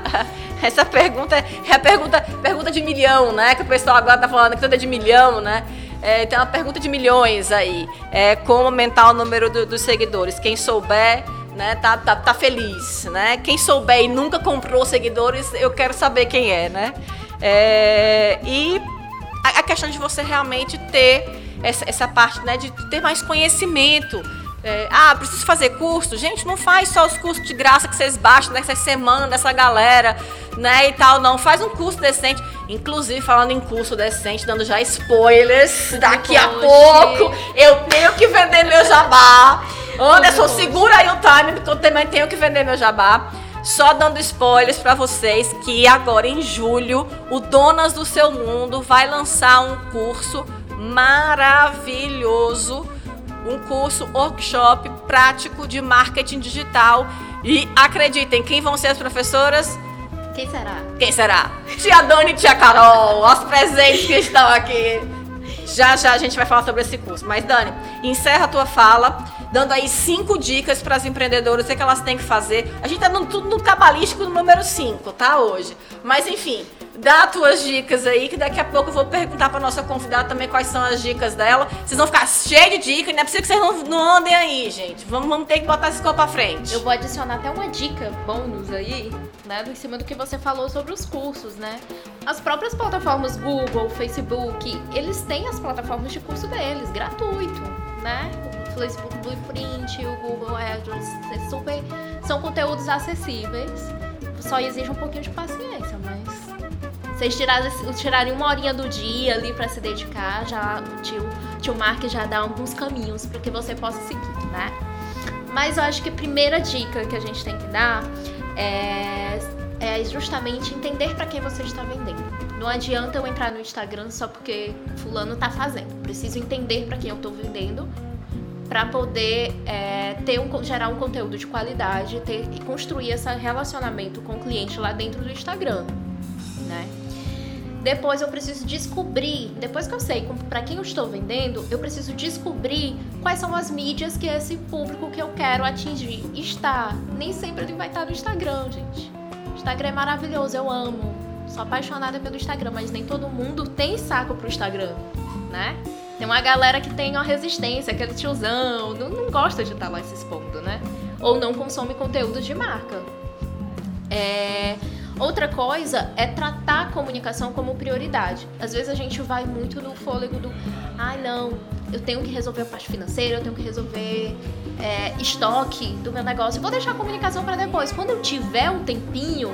Essa pergunta é a pergunta, pergunta de milhão, né? Que o pessoal agora está falando que tudo é de milhão, né? É, tem uma pergunta de milhões aí. É, como aumentar o número do, dos seguidores? Quem souber, né, tá, tá, tá feliz, né? Quem souber e nunca comprou seguidores, eu quero saber quem é, né? É, e a, a, questão de você realmente ter essa, essa parte, né, de ter mais conhecimento é, ah, preciso fazer curso. Gente, não faz só os cursos de graça que vocês baixam nessa semana dessa galera, né, e tal, não. Faz um curso decente. Inclusive, falando em curso decente, dando já spoilers, daqui a pouco eu tenho que vender meu jabá. Anderson, segura aí o time, porque eu também tenho que vender meu jabá. Só dando spoilers para vocês que agora em julho o Donas do Seu Mundo vai lançar um curso maravilhoso um curso, workshop prático de marketing digital. E acreditem, quem vão ser as professoras? Quem será? Quem será? Tia Dani e tia Carol, os presentes que estão aqui. Já já a gente vai falar sobre esse curso. Mas Dani, encerra a tua fala, dando aí cinco dicas para as empreendedoras, o que, é que elas têm que fazer. A gente tá no, tudo no cabalístico número 5, tá? Hoje. Mas enfim, dá tuas dicas aí, que daqui a pouco eu vou perguntar para nossa convidada também quais são as dicas dela. Vocês vão ficar cheios de dicas, não é possível que vocês não, não andem aí, gente. Vamos, vamos ter que botar esse corpo pra frente. Eu vou adicionar até uma dica bônus aí, né, em cima do que você falou sobre os cursos, né? As próprias plataformas Google, Facebook, eles têm as plataformas de curso deles, gratuito, né? O Facebook Blueprint, o Google AdWords, é super, são conteúdos acessíveis. Só exige um pouquinho de paciência, mas vocês tirarem, uma horinha do dia ali para se dedicar, já o tio, tio Mark já dá alguns caminhos para que você possa seguir, né? Mas eu acho que a primeira dica que a gente tem que dar é, é justamente entender para quem você está vendendo. Não adianta eu entrar no Instagram só porque fulano tá fazendo. Preciso entender para quem eu estou vendendo para poder é, ter um, gerar um conteúdo de qualidade ter, e construir esse relacionamento com o cliente lá dentro do Instagram? Depois eu preciso descobrir, depois que eu sei para quem eu estou vendendo, eu preciso descobrir quais são as mídias que esse público que eu quero atingir está. Nem sempre ele vai estar no Instagram, gente. Instagram é maravilhoso, eu amo. Sou apaixonada pelo Instagram, mas nem todo mundo tem saco pro Instagram, né? Tem uma galera que tem uma resistência, aquele tiozão, não, não gosta de estar lá se expondo, né? Ou não consome conteúdo de marca. É Outra coisa é tratar a comunicação como prioridade. Às vezes a gente vai muito no fôlego do, ai ah, não, eu tenho que resolver a parte financeira, eu tenho que resolver é, estoque do meu negócio. Vou deixar a comunicação para depois. Quando eu tiver um tempinho,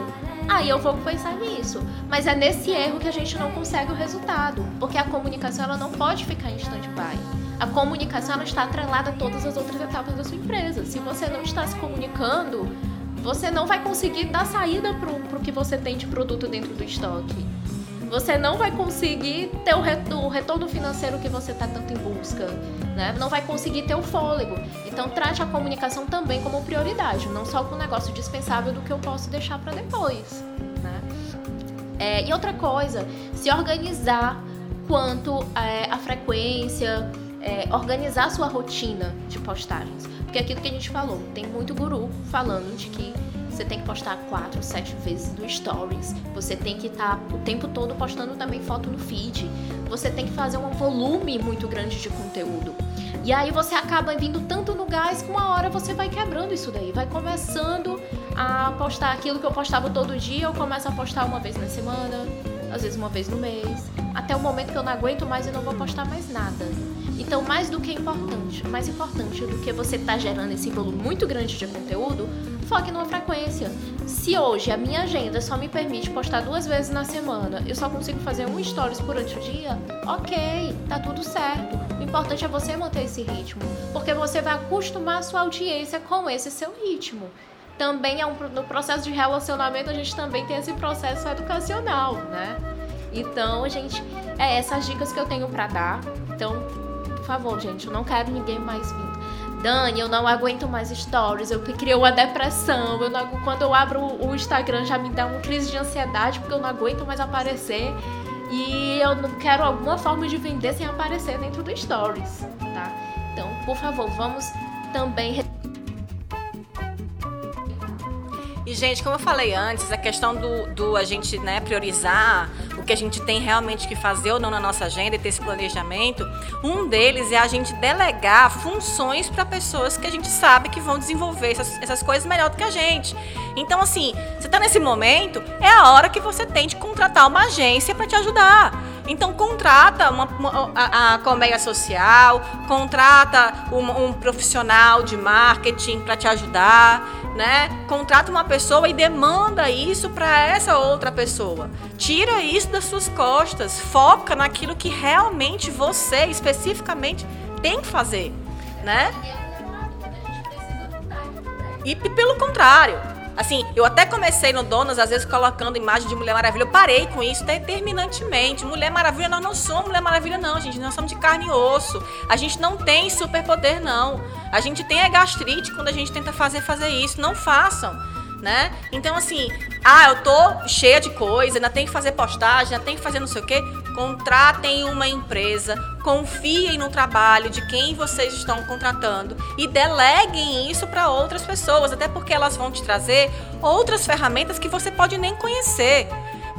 aí eu vou pensar nisso. Mas é nesse erro que a gente não consegue o resultado, porque a comunicação ela não pode ficar em stand-by. A comunicação ela está atrelada a todas as outras etapas da sua empresa. Se você não está se comunicando, você não vai conseguir dar saída para o que você tem de produto dentro do estoque. Você não vai conseguir ter o retorno, o retorno financeiro que você está tanto em busca. Né? Não vai conseguir ter o fôlego. Então, trate a comunicação também como prioridade, não só como um negócio dispensável do que eu posso deixar para depois. Né? É, e outra coisa, se organizar quanto é, a frequência, é, organizar sua rotina de postagens. Porque é aquilo que a gente falou, tem muito guru falando de que você tem que postar quatro, sete vezes no Stories. Você tem que estar tá o tempo todo postando também foto no feed. Você tem que fazer um volume muito grande de conteúdo. E aí você acaba vindo tanto no gás que uma hora você vai quebrando isso daí. Vai começando a postar aquilo que eu postava todo dia, eu começo a postar uma vez na semana, às vezes uma vez no mês, até o momento que eu não aguento mais e não vou postar mais nada. Então, mais do que importante, mais importante do que você estar tá gerando esse volume muito grande de conteúdo, foque numa frequência. Se hoje a minha agenda só me permite postar duas vezes na semana, eu só consigo fazer um stories durante o dia, ok, tá tudo certo. O importante é você manter esse ritmo, porque você vai acostumar a sua audiência com esse seu ritmo também é um, no processo de relacionamento a gente também tem esse processo educacional, né? Então, gente é essas dicas que eu tenho para dar. Então, por favor, gente, eu não quero ninguém mais vindo. Dani, eu não aguento mais stories, eu criei uma depressão, eu não, quando eu abro o Instagram já me dá uma crise de ansiedade porque eu não aguento mais aparecer e eu não quero alguma forma de vender sem aparecer dentro do stories, tá? Então, por favor, vamos também e, gente, como eu falei antes, a questão do, do a gente né, priorizar o que a gente tem realmente que fazer ou não na nossa agenda e ter esse planejamento, um deles é a gente delegar funções para pessoas que a gente sabe que vão desenvolver essas, essas coisas melhor do que a gente. Então, assim, você está nesse momento, é a hora que você tem de contratar uma agência para te ajudar. Então contrata uma, uma, a, a colmeia social, contrata um, um profissional de marketing para te ajudar, né? Contrata uma pessoa e demanda isso para essa outra pessoa. Tira isso das suas costas, foca naquilo que realmente você especificamente tem que fazer, né? E pelo contrário, Assim, eu até comecei no Donas, às vezes colocando imagem de Mulher Maravilha. Eu parei com isso determinantemente. Mulher Maravilha, nós não somos Mulher Maravilha, não, gente. Nós somos de carne e osso. A gente não tem superpoder, não. A gente tem a gastrite quando a gente tenta fazer fazer isso. Não façam né? Então, assim, ah, eu tô cheia de coisa, ainda tem que fazer postagem, ainda tem que fazer não sei o quê. Contratem uma empresa, confiem no trabalho de quem vocês estão contratando e deleguem isso para outras pessoas, até porque elas vão te trazer outras ferramentas que você pode nem conhecer.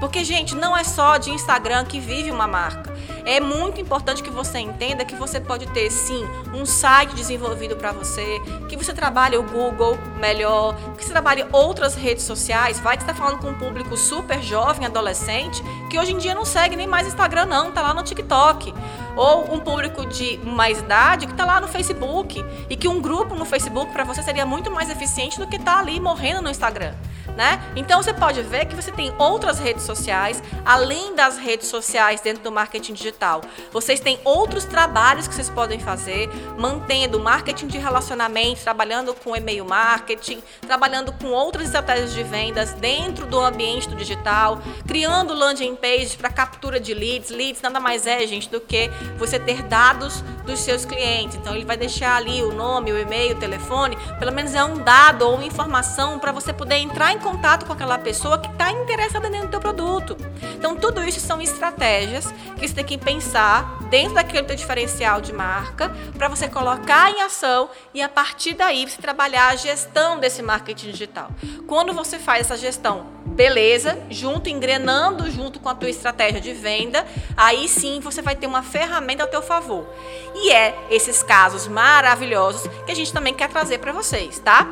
Porque, gente, não é só de Instagram que vive uma marca. É muito importante que você entenda que você pode ter sim um site desenvolvido para você, que você trabalhe o Google melhor, que você trabalhe outras redes sociais. Vai que está falando com um público super jovem, adolescente, que hoje em dia não segue nem mais Instagram não, tá lá no TikTok. Ou um público de mais idade que está lá no Facebook e que um grupo no Facebook para você seria muito mais eficiente do que estar tá ali morrendo no Instagram né? Então você pode ver que você tem outras redes sociais, além das redes sociais dentro do marketing digital. Vocês têm outros trabalhos que vocês podem fazer, mantendo marketing de relacionamento, trabalhando com e-mail marketing, trabalhando com outras estratégias de vendas dentro do ambiente do digital, criando landing page para captura de leads. Leads nada mais é, gente, do que você ter dados dos seus clientes. Então ele vai deixar ali o nome, o e-mail, o telefone, pelo menos é um dado ou informação para você poder entrar em contato com aquela pessoa que está interessada dentro do teu produto. Então, tudo isso são estratégias que você tem que pensar dentro daquele teu diferencial de marca para você colocar em ação e a partir daí você trabalhar a gestão desse marketing digital. Quando você faz essa gestão, beleza, junto, engrenando junto com a tua estratégia de venda, aí sim você vai ter uma ferramenta ao teu favor. E é esses casos maravilhosos que a gente também quer trazer para vocês, tá?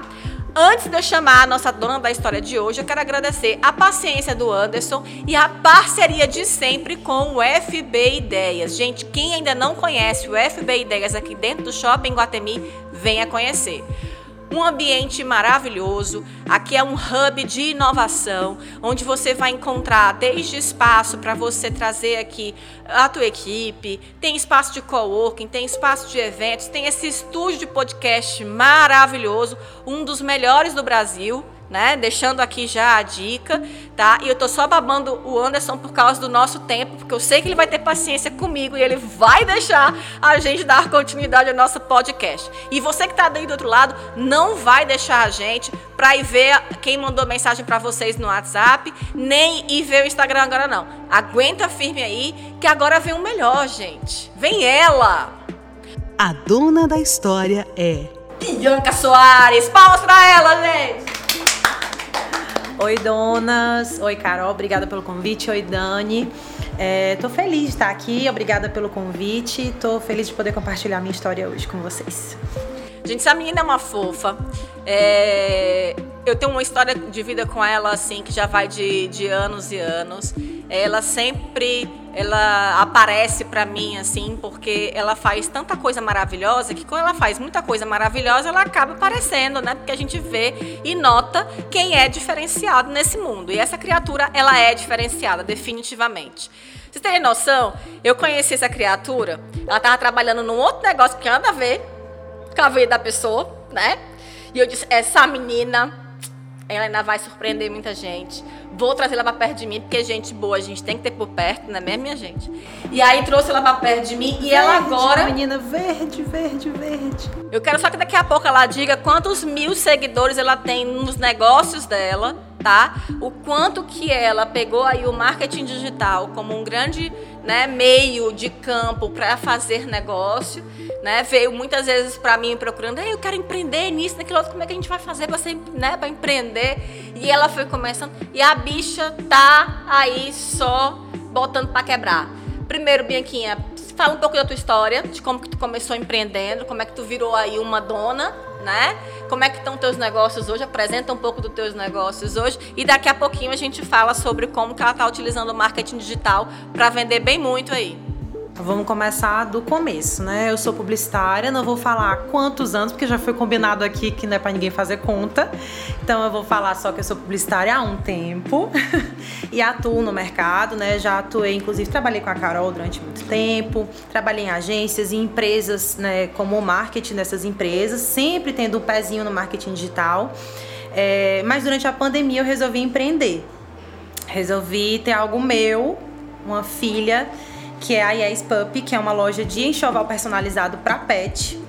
Antes de eu chamar a nossa dona da história de hoje, eu quero agradecer a paciência do Anderson e a parceria de sempre com o FB Ideias. Gente, quem ainda não conhece o FB Ideias aqui dentro do Shopping Guatemi, venha conhecer um ambiente maravilhoso. Aqui é um hub de inovação, onde você vai encontrar desde espaço para você trazer aqui a tua equipe, tem espaço de coworking, tem espaço de eventos, tem esse estúdio de podcast maravilhoso, um dos melhores do Brasil né? Deixando aqui já a dica, tá? E eu tô só babando o Anderson por causa do nosso tempo, porque eu sei que ele vai ter paciência comigo e ele vai deixar a gente dar continuidade ao nosso podcast. E você que tá aí do outro lado, não vai deixar a gente para ir ver quem mandou mensagem para vocês no WhatsApp, nem ir ver o Instagram agora não. Aguenta firme aí, que agora vem o melhor, gente. Vem ela. A dona da história é Bianca Soares. Palmas para ela, gente. Oi, donas. Oi, Carol. Obrigada pelo convite. Oi, Dani. É, tô feliz de estar aqui. Obrigada pelo convite. Tô feliz de poder compartilhar minha história hoje com vocês. Gente, essa menina é uma fofa. É, eu tenho uma história de vida com ela, assim, que já vai de, de anos e anos. Ela sempre ela aparece para mim assim porque ela faz tanta coisa maravilhosa que quando ela faz muita coisa maravilhosa ela acaba aparecendo, né? Porque a gente vê e nota quem é diferenciado nesse mundo. E essa criatura ela é diferenciada definitivamente. Vocês terem noção? Eu conheci essa criatura, ela estava trabalhando num outro negócio que nada a ver com a vida da pessoa, né? E eu disse, essa menina, ela ainda vai surpreender muita gente Vou trazer ela pra perto de mim, porque gente boa a gente tem que ter por perto, não é mesmo, minha gente? E aí trouxe ela pra perto de mim e verde, ela agora. Menina verde, verde, verde. Eu quero só que daqui a pouco ela diga quantos mil seguidores ela tem nos negócios dela, tá? O quanto que ela pegou aí o marketing digital como um grande né, meio de campo para fazer negócio. Né, veio muitas vezes para mim procurando, eu quero empreender nisso, naquilo outro, como é que a gente vai fazer para né, empreender? E ela foi começando e a bicha tá aí só botando para quebrar. Primeiro, Bianquinha, fala um pouco da tua história, de como que tu começou empreendendo, como é que tu virou aí uma dona, né? Como é que estão teus negócios hoje? Apresenta um pouco dos teus negócios hoje e daqui a pouquinho a gente fala sobre como que ela está utilizando o marketing digital para vender bem muito aí. Vamos começar do começo, né? Eu sou publicitária, não vou falar quantos anos, porque já foi combinado aqui que não é para ninguém fazer conta. Então eu vou falar só que eu sou publicitária há um tempo e atuo no mercado, né? Já atuei, inclusive trabalhei com a Carol durante muito tempo, trabalhei em agências e empresas, né, como marketing dessas empresas, sempre tendo um pezinho no marketing digital. É, mas durante a pandemia eu resolvi empreender. Resolvi ter algo meu, uma filha que é a Yes Pup, que é uma loja de enxoval personalizado para pet.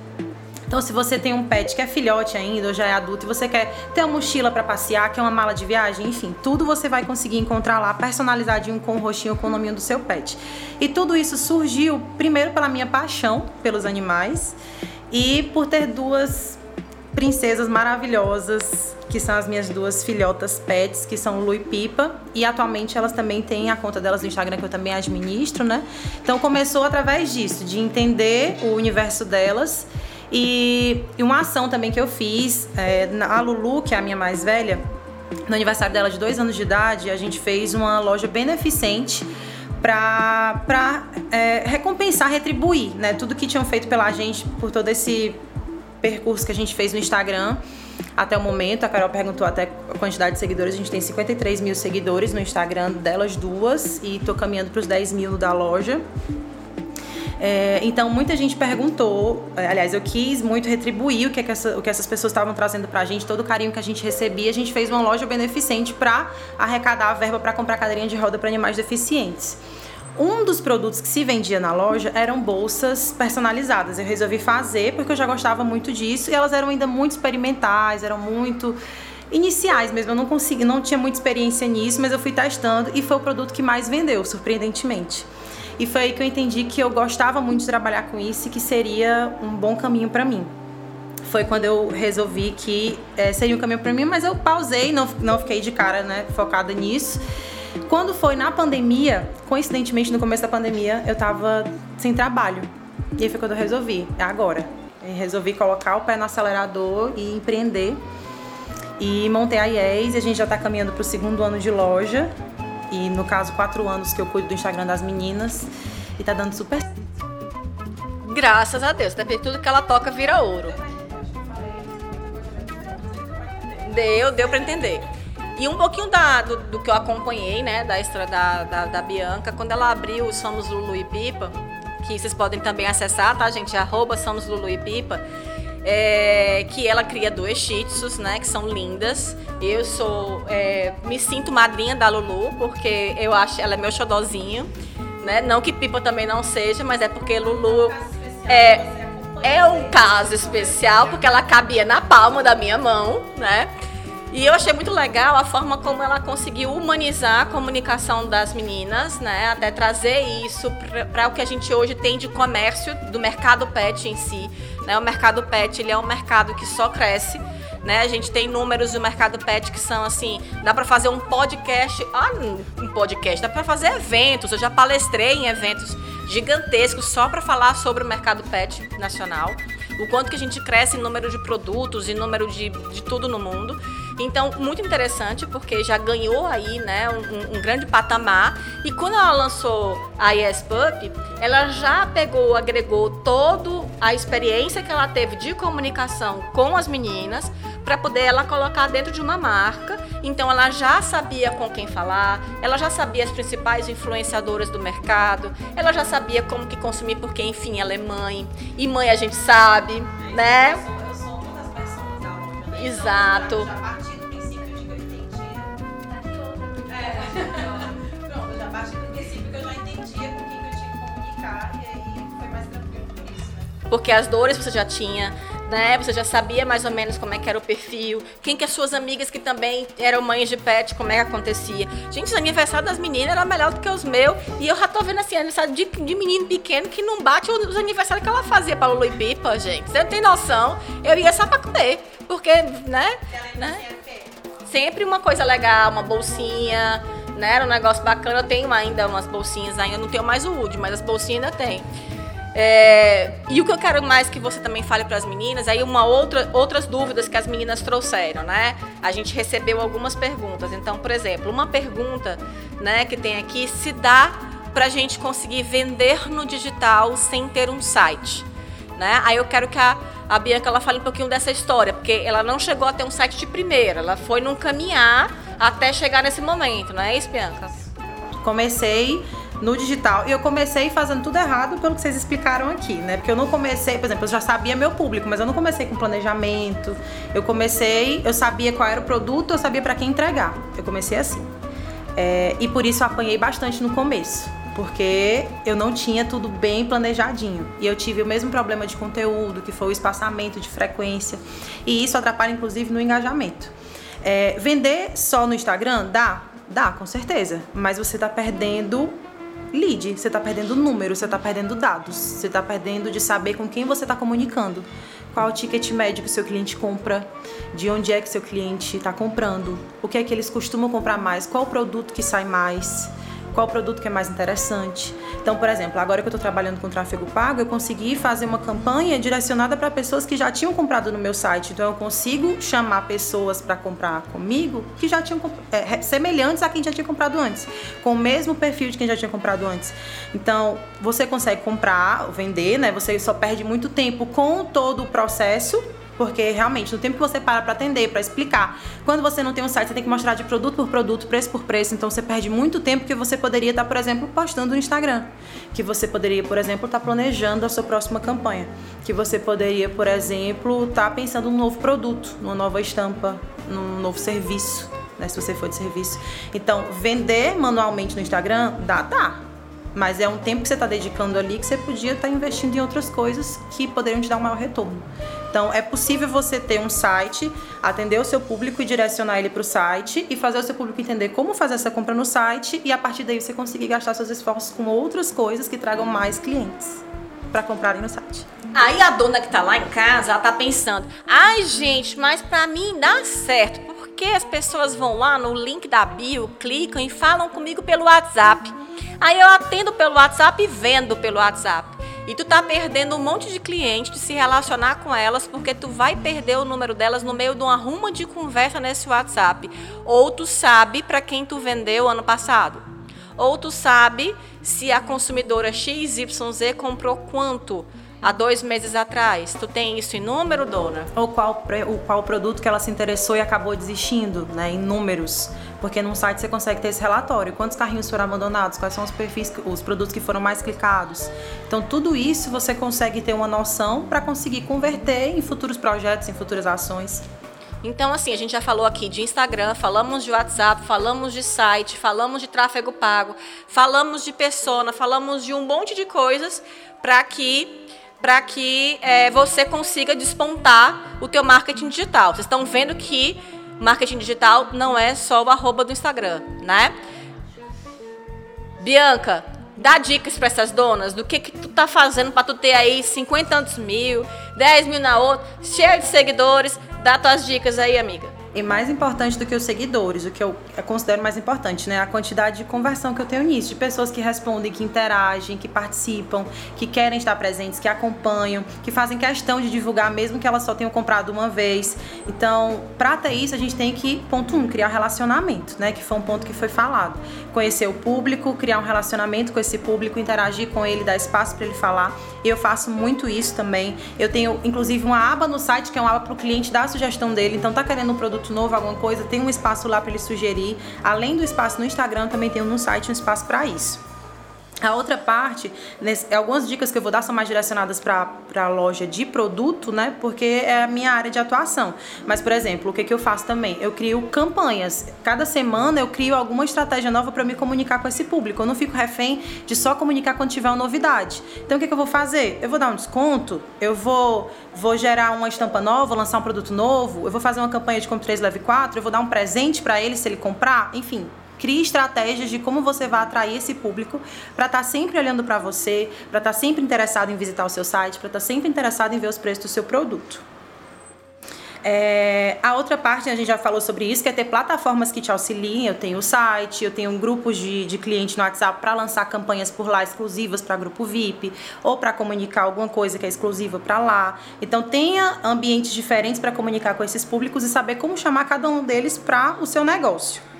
Então, se você tem um pet que é filhote ainda ou já é adulto e você quer ter uma mochila para passear, quer uma mala de viagem, enfim, tudo você vai conseguir encontrar lá personalizadinho com o rostinho, com o nominho do seu pet. E tudo isso surgiu primeiro pela minha paixão pelos animais e por ter duas princesas maravilhosas, que são as minhas duas filhotas pets, que são Lu e Pipa, e atualmente elas também têm a conta delas no Instagram que eu também administro, né? Então começou através disso, de entender o universo delas e, uma ação também que eu fiz, é, a Lulu, que é a minha mais velha, no aniversário dela de dois anos de idade, a gente fez uma loja beneficente para é, recompensar, retribuir, né? Tudo que tinham feito pela gente por todo esse percurso que a gente fez no Instagram até o momento. A Carol perguntou até a quantidade de seguidores. A gente tem 53 mil seguidores no Instagram delas duas e tô caminhando para os 10 mil da loja. É, então, muita gente perguntou, é, aliás, eu quis muito retribuir o que, é que, essa, o que essas pessoas estavam trazendo pra gente, todo o carinho que a gente recebia. A gente fez uma loja beneficente para arrecadar a verba para comprar cadeirinha de roda para animais deficientes. Um dos produtos que se vendia na loja eram bolsas personalizadas. Eu resolvi fazer porque eu já gostava muito disso e elas eram ainda muito experimentais, eram muito iniciais mesmo. Eu não consegui, não tinha muita experiência nisso, mas eu fui testando e foi o produto que mais vendeu, surpreendentemente. E foi aí que eu entendi que eu gostava muito de trabalhar com isso e que seria um bom caminho para mim. Foi quando eu resolvi que é, seria um caminho para mim, mas eu pausei, não, não fiquei de cara né, focada nisso. Quando foi na pandemia, coincidentemente no começo da pandemia, eu tava sem trabalho. E aí foi quando eu resolvi, é agora. Eu resolvi colocar o pé no acelerador e empreender. E montei a IES e a gente já tá caminhando pro segundo ano de loja. E no caso, quatro anos que eu cuido do Instagram das meninas. E tá dando super Graças a Deus, até tudo que ela toca vira ouro. Deu, deu para entender. E um pouquinho da, do, do, que eu acompanhei, né, da história da, da, da, Bianca, quando ela abriu o Somos Lulu e Pipa, que vocês podem também acessar, tá, gente? Arroba Somos Lulu e Pipa. É, que ela cria dois shih tzus, né, que são lindas. Eu sou, é, me sinto madrinha da Lulu, porque eu acho ela é meu xodozinho, né? Não que Pipa também não seja, mas é porque Lulu é, é um caso especial, porque ela cabia na palma da minha mão, né? E eu achei muito legal a forma como ela conseguiu humanizar a comunicação das meninas, né? Até trazer isso para o que a gente hoje tem de comércio do mercado pet em si. Né? O mercado pet ele é um mercado que só cresce. Né? A gente tem números do mercado pet que são assim, dá para fazer um podcast, ah, um podcast, dá para fazer eventos. Eu já palestrei em eventos gigantescos só para falar sobre o mercado pet nacional, o quanto que a gente cresce em número de produtos, em número de, de tudo no mundo. Então, muito interessante, porque já ganhou aí, né, um, um grande patamar. E quando ela lançou a Yes Pup, ela já pegou, agregou toda a experiência que ela teve de comunicação com as meninas para poder ela colocar dentro de uma marca. Então ela já sabia com quem falar, ela já sabia as principais influenciadoras do mercado, ela já sabia como que consumir, porque enfim, ela é mãe. E mãe a gente sabe, né? Exato. Pronto, eu já parti do princípio que eu já entendia com quem que eu tinha que comunicar e aí foi mais tranquilo por isso, né? Porque as dores você já tinha, né? Você já sabia mais ou menos como é que era o perfil, quem que as suas amigas que também eram mães de pet, como é que acontecia. Gente, os aniversários das meninas era melhor do que os meus. E eu já tô vendo assim, aniversário de, de menino pequeno que não bate os aniversários que ela fazia pra Lulu e Pipa, gente. Você não tem noção. Eu ia só pra comer. Porque, né? né? Sempre uma coisa legal, uma bolsinha, né? Era um negócio bacana. Eu tenho ainda umas bolsinhas ainda, não tenho mais o Wood, mas as bolsinhas ainda tem. É, e o que eu quero mais que você também fale para as meninas, aí uma outra, outras dúvidas que as meninas trouxeram, né? A gente recebeu algumas perguntas. Então, por exemplo, uma pergunta, né, que tem aqui, se dá para a gente conseguir vender no digital sem ter um site, né? Aí eu quero que a, a Bianca ela fale um pouquinho dessa história, porque ela não chegou a ter um site de primeira, ela foi num caminhar até chegar nesse momento, não é isso, Bianca? Comecei no digital. E eu comecei fazendo tudo errado pelo que vocês explicaram aqui, né? Porque eu não comecei, por exemplo, eu já sabia meu público, mas eu não comecei com planejamento. Eu comecei, eu sabia qual era o produto, eu sabia para quem entregar. Eu comecei assim. É, e por isso eu apanhei bastante no começo. Porque eu não tinha tudo bem planejadinho. E eu tive o mesmo problema de conteúdo, que foi o espaçamento de frequência. E isso atrapalha, inclusive, no engajamento. É, vender só no Instagram dá? Dá, com certeza. Mas você está perdendo lead, você está perdendo número, você está perdendo dados, você está perdendo de saber com quem você está comunicando. Qual o ticket médio que o seu cliente compra, de onde é que seu cliente está comprando, o que é que eles costumam comprar mais, qual o produto que sai mais qual produto que é mais interessante. Então, por exemplo, agora que eu estou trabalhando com tráfego pago, eu consegui fazer uma campanha direcionada para pessoas que já tinham comprado no meu site. Então, eu consigo chamar pessoas para comprar comigo que já tinham é, semelhantes a quem já tinha comprado antes, com o mesmo perfil de quem já tinha comprado antes. Então, você consegue comprar, vender, né? Você só perde muito tempo com todo o processo porque realmente, no tempo que você para para atender, para explicar, quando você não tem um site, você tem que mostrar de produto por produto, preço por preço, então você perde muito tempo que você poderia estar, por exemplo, postando no Instagram. Que você poderia, por exemplo, estar planejando a sua próxima campanha. Que você poderia, por exemplo, estar pensando num novo produto, numa nova estampa, num novo serviço, né, se você for de serviço. Então, vender manualmente no Instagram, dá, dá. Mas é um tempo que você está dedicando ali que você podia estar investindo em outras coisas que poderiam te dar um maior retorno. Então, é possível você ter um site, atender o seu público e direcionar ele para o site e fazer o seu público entender como fazer essa compra no site e a partir daí você conseguir gastar seus esforços com outras coisas que tragam mais clientes para comprarem no site. Aí a dona que tá lá em casa, ela tá pensando: "Ai, gente, mas para mim dá certo, porque as pessoas vão lá no link da bio, clicam e falam comigo pelo WhatsApp. Aí eu atendo pelo WhatsApp e vendo pelo WhatsApp. E tu tá perdendo um monte de clientes de se relacionar com elas porque tu vai perder o número delas no meio de uma ruma de conversa nesse WhatsApp. Ou tu sabe para quem tu vendeu ano passado. Ou tu sabe se a consumidora XYZ comprou quanto há dois meses atrás. Tu tem isso em número, dona? Ou qual, o qual produto que ela se interessou e acabou desistindo, né? Em números. Porque num site você consegue ter esse relatório. Quantos carrinhos foram abandonados? Quais são os perfis, os produtos que foram mais clicados? Então, tudo isso você consegue ter uma noção para conseguir converter em futuros projetos, em futuras ações. Então, assim, a gente já falou aqui de Instagram, falamos de WhatsApp, falamos de site, falamos de tráfego pago, falamos de persona, falamos de um monte de coisas para que para que é, você consiga despontar o teu marketing digital. Vocês estão vendo que marketing digital não é só o arroba do Instagram, né? Bianca, dá dicas para essas donas do que, que tu tá fazendo para tu ter aí 50 mil, 10 mil na outra, cheio de seguidores. Dá tuas dicas aí, amiga. E mais importante do que os seguidores, o que eu considero mais importante, né? A quantidade de conversão que eu tenho nisso, de pessoas que respondem, que interagem, que participam, que querem estar presentes, que acompanham, que fazem questão de divulgar, mesmo que elas só tenham comprado uma vez. Então, para ter isso, a gente tem que, ponto um, criar relacionamento, né? Que foi um ponto que foi falado. Conhecer o público, criar um relacionamento com esse público, interagir com ele, dar espaço para ele falar. Eu faço muito isso também. Eu tenho, inclusive, uma aba no site que é uma aba para o cliente dar a sugestão dele. Então, tá querendo um produto novo, alguma coisa, tem um espaço lá para ele sugerir. Além do espaço no Instagram, também tem no site um espaço para isso. A outra parte, nesse, algumas dicas que eu vou dar são mais direcionadas para a loja de produto, né? Porque é a minha área de atuação. Mas, por exemplo, o que, que eu faço também? Eu crio campanhas. Cada semana eu crio alguma estratégia nova para me comunicar com esse público. Eu não fico refém de só comunicar quando tiver uma novidade. Então, o que, que eu vou fazer? Eu vou dar um desconto, eu vou, vou gerar uma estampa nova, lançar um produto novo, eu vou fazer uma campanha de compra 3 leve 4, eu vou dar um presente para ele se ele comprar. Enfim, Crie estratégias de como você vai atrair esse público para estar tá sempre olhando para você, para estar tá sempre interessado em visitar o seu site, para estar tá sempre interessado em ver os preços do seu produto. É, a outra parte, a gente já falou sobre isso, que é ter plataformas que te auxiliem. Eu tenho o site, eu tenho grupos de, de cliente no WhatsApp para lançar campanhas por lá exclusivas para grupo VIP ou para comunicar alguma coisa que é exclusiva para lá. Então, tenha ambientes diferentes para comunicar com esses públicos e saber como chamar cada um deles para o seu negócio.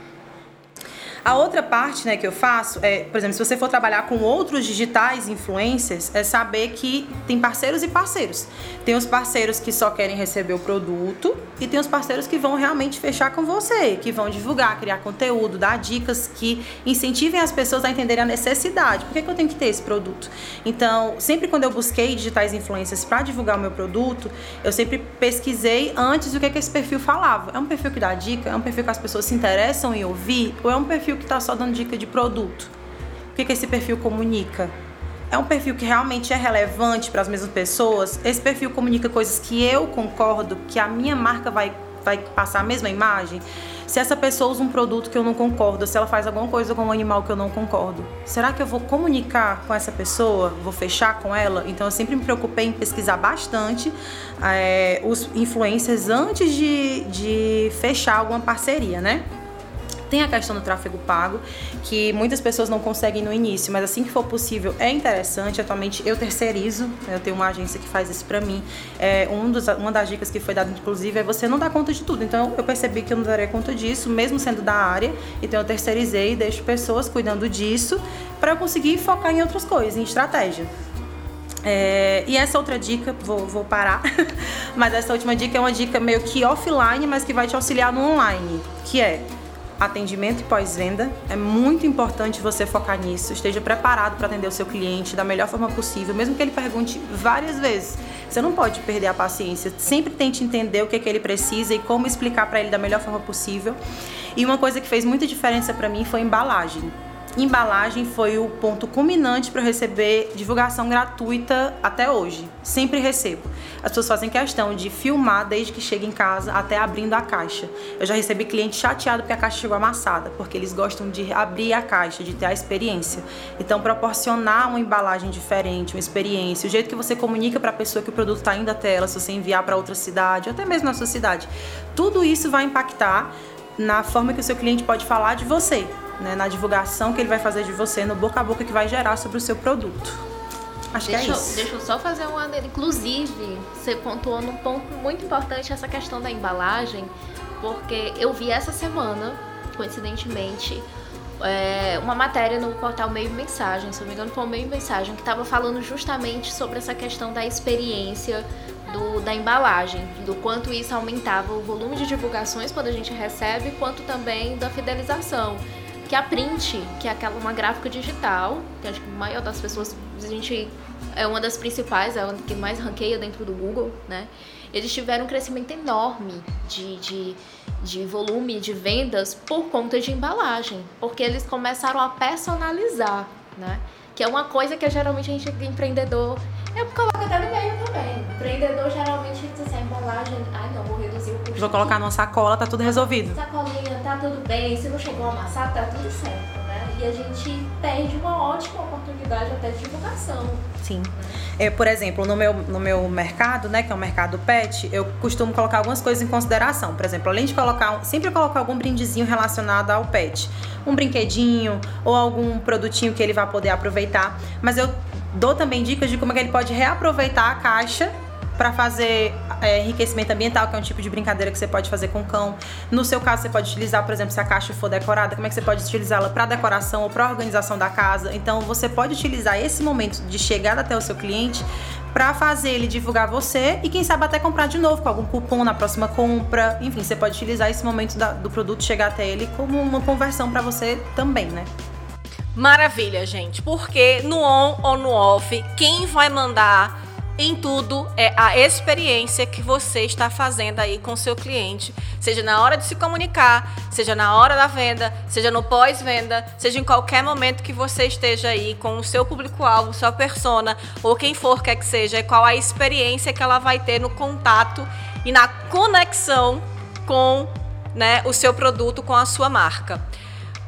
A outra parte né, que eu faço é, por exemplo, se você for trabalhar com outros digitais influencers, é saber que tem parceiros e parceiros. Tem os parceiros que só querem receber o produto e tem os parceiros que vão realmente fechar com você, que vão divulgar, criar conteúdo, dar dicas que incentivem as pessoas a entenderem a necessidade. Por que, que eu tenho que ter esse produto? Então, sempre quando eu busquei digitais influencers para divulgar o meu produto, eu sempre pesquisei antes o que, que esse perfil falava. É um perfil que dá dica? É um perfil que as pessoas se interessam em ouvir? Ou é um perfil perfil que está só dando dica de produto? O que, que esse perfil comunica? É um perfil que realmente é relevante para as mesmas pessoas? Esse perfil comunica coisas que eu concordo, que a minha marca vai, vai passar a mesma imagem? Se essa pessoa usa um produto que eu não concordo, se ela faz alguma coisa com um animal que eu não concordo, será que eu vou comunicar com essa pessoa? Vou fechar com ela? Então eu sempre me preocupei em pesquisar bastante é, os influencers antes de, de fechar alguma parceria, né? Tem a questão do tráfego pago, que muitas pessoas não conseguem no início, mas assim que for possível é interessante. Atualmente eu terceirizo, eu tenho uma agência que faz isso para mim. É, um dos, uma das dicas que foi dada, inclusive, é você não dar conta de tudo. Então eu percebi que eu não daria conta disso, mesmo sendo da área. Então eu terceirizei e deixo pessoas cuidando disso para eu conseguir focar em outras coisas, em estratégia. É, e essa outra dica, vou, vou parar, mas essa última dica é uma dica meio que offline, mas que vai te auxiliar no online, que é atendimento e pós-venda. É muito importante você focar nisso. Esteja preparado para atender o seu cliente da melhor forma possível, mesmo que ele pergunte várias vezes. Você não pode perder a paciência. Sempre tente entender o que, é que ele precisa e como explicar para ele da melhor forma possível. E uma coisa que fez muita diferença para mim foi embalagem embalagem foi o ponto culminante para eu receber divulgação gratuita até hoje. Sempre recebo. As pessoas fazem questão de filmar desde que chega em casa até abrindo a caixa. Eu já recebi cliente chateado porque a caixa chegou amassada, porque eles gostam de abrir a caixa, de ter a experiência. Então, proporcionar uma embalagem diferente, uma experiência, o jeito que você comunica para a pessoa que o produto está indo até ela, se você enviar para outra cidade, ou até mesmo na sua cidade, tudo isso vai impactar na forma que o seu cliente pode falar de você né, na divulgação que ele vai fazer de você, no boca a boca que vai gerar sobre o seu produto. Acho deixa, que é isso. Deixa eu só fazer um adendo. Inclusive, você pontuou num ponto muito importante essa questão da embalagem, porque eu vi essa semana, coincidentemente, é, uma matéria no portal Meio Mensagem, se não me engano foi o Meio Mensagem, que estava falando justamente sobre essa questão da experiência do, da embalagem, do quanto isso aumentava o volume de divulgações quando a gente recebe, quanto também da fidelização que a Print, que é aquela uma gráfica digital, que acho que a maior das pessoas, a gente é uma das principais, é a que mais ranqueia dentro do Google, né? Eles tiveram um crescimento enorme de, de, de volume de vendas por conta de embalagem, porque eles começaram a personalizar, né? Que é uma coisa que geralmente a gente empreendedor eu coloco até no meio também. Empreendedor geralmente diz assim, a embalagem, ai não, vou. Vou colocar numa sacola, tá tudo resolvido. Sacolinha, tá tudo bem. Se não chegou a amassar, tá tudo certo, né? E a gente perde uma ótima oportunidade até de divulgação. Sim. É, por exemplo, no meu, no meu mercado, né, que é o mercado pet, eu costumo colocar algumas coisas em consideração. Por exemplo, além de colocar, sempre colocar algum brindezinho relacionado ao pet. Um brinquedinho ou algum produtinho que ele vai poder aproveitar. Mas eu dou também dicas de como é que ele pode reaproveitar a caixa para fazer é, enriquecimento ambiental, que é um tipo de brincadeira que você pode fazer com o cão. No seu caso, você pode utilizar, por exemplo, se a caixa for decorada, como é que você pode utilizá-la para decoração ou para organização da casa. Então, você pode utilizar esse momento de chegada até o seu cliente para fazer ele divulgar você e quem sabe até comprar de novo com algum cupom na próxima compra. Enfim, você pode utilizar esse momento da, do produto chegar até ele como uma conversão para você também, né? Maravilha, gente. Porque no on ou no off, quem vai mandar em tudo é a experiência que você está fazendo aí com seu cliente, seja na hora de se comunicar, seja na hora da venda, seja no pós-venda, seja em qualquer momento que você esteja aí com o seu público-alvo, sua persona ou quem for quer que seja, é qual a experiência que ela vai ter no contato e na conexão com né, o seu produto, com a sua marca.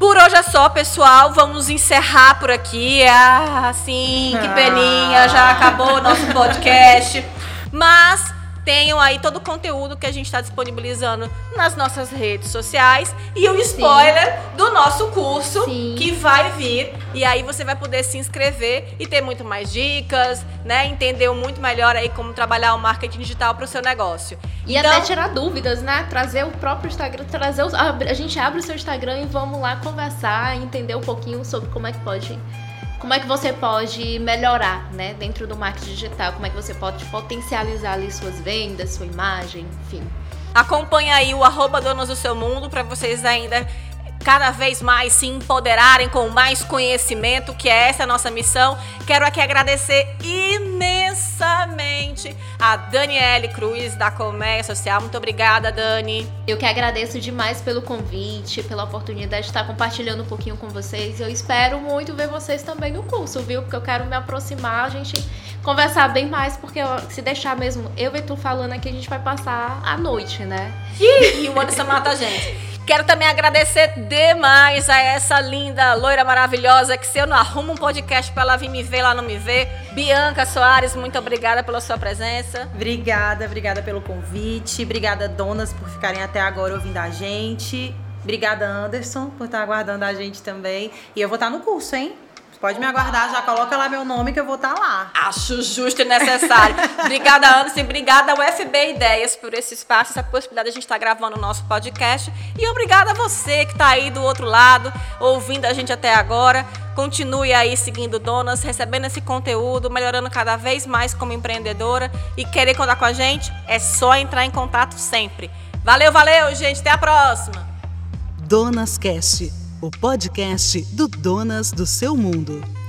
Por hoje é só, pessoal. Vamos encerrar por aqui. Ah, assim, que peninha, já acabou o nosso podcast. Mas tenham aí todo o conteúdo que a gente está disponibilizando nas nossas redes sociais e o spoiler Sim. do nosso curso Sim. que vai vir. E aí você vai poder se inscrever e ter muito mais dicas, né? Entender muito melhor aí como trabalhar o marketing digital para o seu negócio. E então, até tirar dúvidas, né? Trazer o próprio Instagram, trazer os, a gente abre o seu Instagram e vamos lá conversar, entender um pouquinho sobre como é que pode como é que você pode melhorar, né, dentro do marketing digital, como é que você pode potencializar ali suas vendas, sua imagem, enfim. Acompanhe aí o arroba Donos do Seu Mundo para vocês ainda cada vez mais se empoderarem com mais conhecimento, que é essa a nossa missão. Quero aqui agradecer imensamente a Daniele Cruz, da Colmeia Social. Muito obrigada, Dani. Eu que agradeço demais pelo convite, pela oportunidade de estar compartilhando um pouquinho com vocês. Eu espero muito ver vocês também no curso, viu? Porque eu quero me aproximar, a gente conversar bem mais, porque se deixar mesmo eu e tu falando aqui, a gente vai passar a noite, né? E o Anderson mata a gente. Quero também agradecer demais a essa linda loira maravilhosa que se eu não arrumo um podcast para ela vir me ver, ela não me vê. Bianca Soares, muito obrigada pela sua presença. Obrigada, obrigada pelo convite. Obrigada, donas, por ficarem até agora ouvindo a gente. Obrigada, Anderson, por estar aguardando a gente também. E eu vou estar no curso, hein? Pode me aguardar, já coloca lá meu nome que eu vou estar tá lá. Acho justo e necessário. obrigada, Anderson, obrigada ao FB Ideias por esse espaço, essa possibilidade de a gente estar tá gravando o nosso podcast. E obrigada a você que está aí do outro lado, ouvindo a gente até agora. Continue aí seguindo Donas, recebendo esse conteúdo, melhorando cada vez mais como empreendedora. E querer contar com a gente, é só entrar em contato sempre. Valeu, valeu, gente. Até a próxima. Donas Cast o podcast do Donas do Seu Mundo.